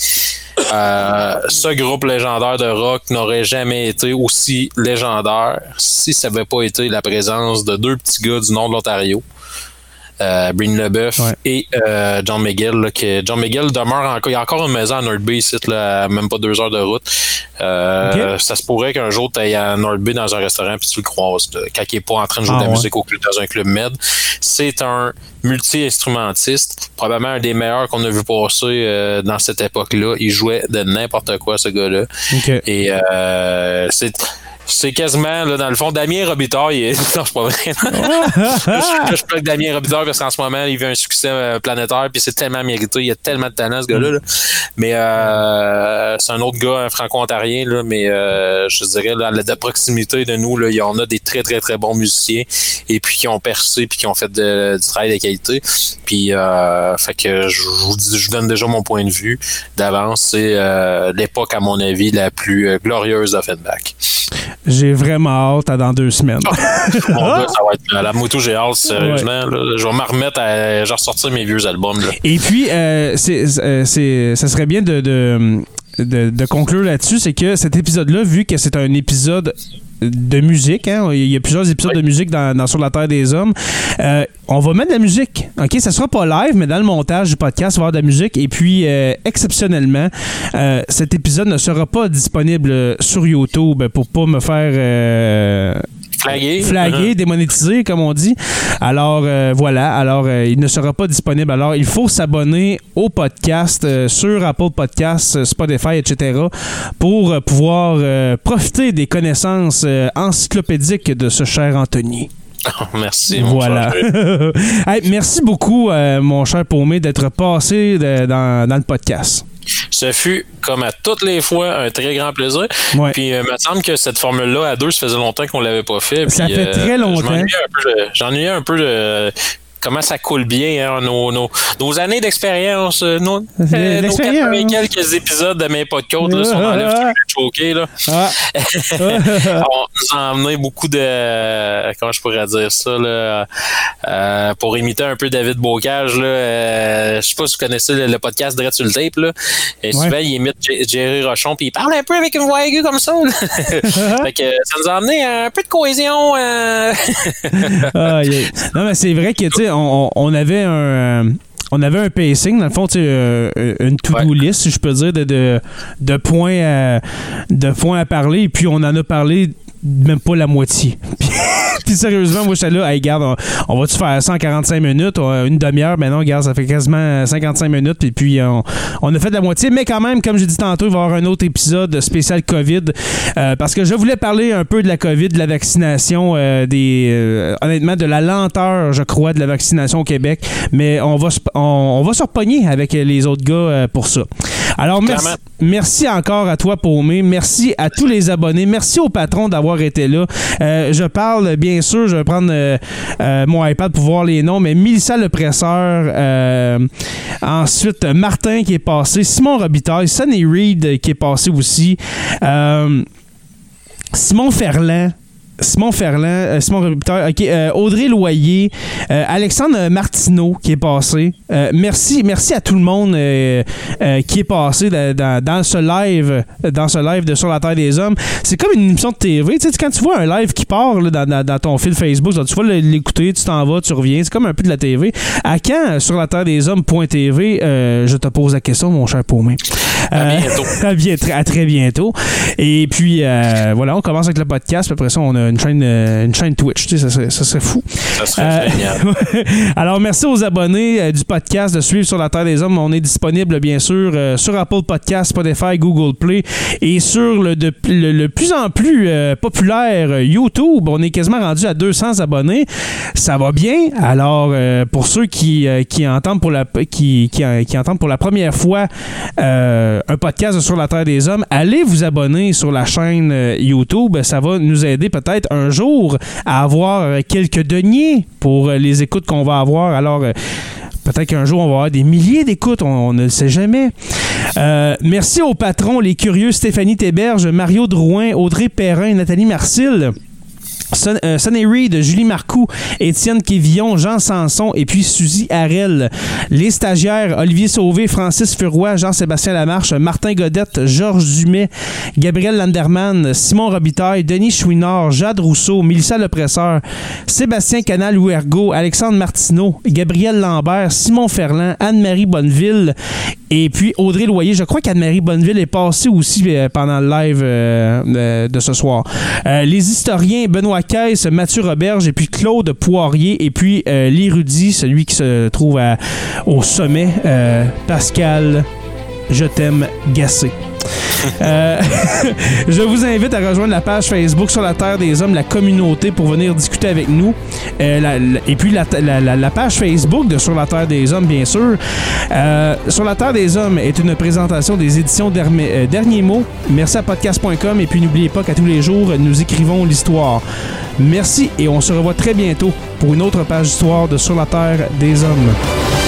[SPEAKER 3] euh, ce groupe légendaire de rock n'aurait jamais été aussi légendaire si ça n'avait pas été la présence de deux petits gars du nord de l'Ontario. Euh, Breen Leboeuf
[SPEAKER 2] Ouais.
[SPEAKER 3] et euh, John McGill. Là, que John McGill demeure encore. Il y a encore une maison à North Bay, ici, là, même pas deux heures de route. Euh, Ça se pourrait qu'un jour tu ailles à North Bay dans un restaurant puis tu le croises là, quand il n'est pas en train de jouer
[SPEAKER 2] Ah
[SPEAKER 3] de la
[SPEAKER 2] ouais.
[SPEAKER 3] musique au club, dans un club med. C'est un multi-instrumentiste, probablement un des meilleurs qu'on a vu passer euh, dans cette époque-là. Il jouait de n'importe quoi, ce gars-là. Et c'est c'est quasiment, là, dans le fond, Damien Robitaille, il est... non, c'est pas vrai. je, je Damien Robitaille parce qu'en ce moment, il vit un succès euh, planétaire, puis c'est tellement mérité. Il a tellement de talent, ce gars-là. là. Mais euh, c'est un autre gars, un franco-ontarien, là, mais euh, je dirais, là, de proximité de nous, là, il y en a des très, très, très bons musiciens, et puis qui ont percé, puis qui ont fait du travail de qualité. Puis, euh, fait que je vous donne déjà mon point de vue d'avance. C'est euh, l'époque, à mon avis, la plus glorieuse d'Offenbach.
[SPEAKER 2] J'ai vraiment hâte à dans deux semaines.
[SPEAKER 3] Ça va être la moto, j'ai hâte, sérieusement. là. je vais m'en remettre à genre sortir mes vieux albums. Là.
[SPEAKER 2] Et puis, euh, c'est, euh, c'est- ça serait bien de, de, de- de conclure là-dessus, c'est que cet épisode-là, vu que c'est un épisode de musique. Hein. Il y a plusieurs épisodes de musique dans, dans Sur la Terre des Hommes. Euh, on va mettre de la musique. OK, ça sera pas live, mais dans le montage du podcast, il va y avoir de la musique. Et puis, euh, exceptionnellement, euh, cet épisode ne sera pas disponible sur YouTube pour pas me faire
[SPEAKER 3] Flagué.
[SPEAKER 2] flagué, démonétisé, comme on dit. Alors euh, voilà, alors euh, il ne sera pas disponible. Alors il faut s'abonner au podcast euh, sur Apple Podcasts, Spotify, etc. pour pouvoir profiter des connaissances encyclopédiques de ce cher Anthony.
[SPEAKER 3] Merci. mon
[SPEAKER 2] Voilà. Hey, merci beaucoup, mon cher Paumé, d'être passé de- dans, dans le podcast.
[SPEAKER 3] Ce fut, comme à toutes les fois, un très grand plaisir.
[SPEAKER 2] Ouais.
[SPEAKER 3] Puis, il me semble que cette formule-là, à deux, ça faisait longtemps qu'on l'avait pas fait.
[SPEAKER 2] Ça fait très
[SPEAKER 3] je
[SPEAKER 2] longtemps.
[SPEAKER 3] J'ennuyais un peu de comment ça coule bien, hein, nos, nos, nos années d'expérience, euh, nos, euh, nos
[SPEAKER 2] L'expérience.
[SPEAKER 3] 80 quelques épisodes de mes côte, là, si on enlève choqué, là.
[SPEAKER 2] Ah.
[SPEAKER 3] on nous a emmené beaucoup de comment je pourrais dire ça là, euh, pour imiter un peu David Bocage là euh, je sais pas si vous connaissez le, le podcast Dread sur le tape là et
[SPEAKER 2] Ouais.
[SPEAKER 3] souvent il imite Jerry Rochon puis il parle un peu avec une voix aiguë comme ça fait que ça nous a amené un peu de cohésion euh,
[SPEAKER 2] Ah, yeah. Non, mais c'est vrai que, tu sais, on, on- on avait un. euh, on avait un pacing, dans le fond, euh, une to-do
[SPEAKER 3] Ouais.
[SPEAKER 2] list, si je peux dire, de, de, de points à, de points à parler, et puis on en a parlé même pas la moitié. Puis, sérieusement, moi, j'étais là, hey, regarde, on, va-tu faire ça en 45 minutes, on- une demi-heure? Ben non, regarde, ça fait quasiment 55 minutes, puis puis on, on a fait de la moitié, mais quand même, comme j'ai dit tantôt, il va y avoir un autre épisode spécial COVID, euh, parce que je voulais parler un peu de la COVID, de la vaccination, euh, des, euh, honnêtement, de la lenteur, je crois, de la vaccination au Québec, mais on va, on, on va se repogner avec les autres gars euh, pour ça. Alors, merci, encore à toi, Paumé. Merci à tous les abonnés. Merci au patron d'avoir été là. Euh, je parle, bien sûr, je vais prendre euh, euh, mon iPad pour voir les noms, mais Mélissa Le Presseur, ensuite Martin qui est passé, Simon Robitaille, Sunny Reed qui est passé aussi, Simon Ferland. Simon Ferland, euh, Simon ok, euh, Audrey Loyer, euh, Alexandre Martineau qui est passé. Merci, merci à tout le monde qui est passé dans, ce live, dans ce live de Sur la Terre des Hommes. C'est comme une émission de TV. Tu sais, quand tu vois un live qui part là, dans, dans- dans ton fil Facebook, tu vas l'écouter, tu t'en vas, tu reviens. C'est comme un peu de la TV. À quand sur la Terre des Hommes.tv, je te pose la question, mon cher Paumé.
[SPEAKER 3] À bientôt.
[SPEAKER 2] à, bien- à très bientôt. Et puis, voilà, on commence avec le podcast. Après ça, on a une chaîne, euh, une chaîne Twitch. Tu sais, ça, serait- ça serait fou.
[SPEAKER 3] ça serait
[SPEAKER 2] Euh,
[SPEAKER 3] génial
[SPEAKER 2] Alors, merci aux abonnés euh, du podcast de suivre sur la Terre des Hommes. On est disponible, bien sûr, sur Apple Podcasts, Spotify, Google Play et sur le, de, le, le plus en plus populaire YouTube. On est quasiment rendu à 200 abonnés. Ça va bien. Alors, pour ceux qui, qui, entendent pour la, qui, qui, qui entendent pour la première fois euh, un podcast de sur la Terre des Hommes, allez vous abonner sur la chaîne YouTube. Ça va nous aider peut-être un jour à avoir euh, quelques deniers pour euh, les écoutes qu'on va avoir. Alors, euh, Peut-être qu'un jour, on va avoir des milliers d'écoutes, on, ne le sait jamais. Merci aux patrons, les curieux Stéphanie Théberge, Mario Drouin, Audrey Perrin, Nathalie Marcille. Euh, Sonny Reed, Julie Marcoux, Étienne Quévillon, Jean Sanson et puis Suzy Harel. Les stagiaires, Olivier Sauvé, Francis Furoy, Jean-Sébastien Lamarche, Martin Godette, Georges Dumais, Gabriel Landerman, Simon Robitaille, Denis Chouinard, Jade Rousseau, Mélissa Lepresseur, Sébastien Canal-Ouergo, Alexandre Martineau, Gabriel Lambert, Simon Ferland, Anne-Marie Bonneville et puis Audrey Loyer. Je crois qu'Anne-Marie Bonneville est passée aussi euh, pendant le live euh, de ce soir. Les historiens Benoît Mathieu Roberge et puis Claude Poirier et puis euh, l'érudit, celui qui se trouve au sommet, euh, Pascal, je t'aime gassé. Euh, je vous invite à rejoindre la page Facebook sur la Terre des Hommes, la communauté, pour venir discuter avec nous. Euh, et puis la, page Facebook de Sur la Terre des Hommes, bien sûr. Euh, sur la Terre des Hommes est une présentation des éditions Dermi- Derniers Mots. Merci à podcast.com et puis n'oubliez pas qu'à tous les jours, nous écrivons l'histoire. Merci et on se revoit très bientôt pour une autre page d'histoire de Sur la Terre des Hommes.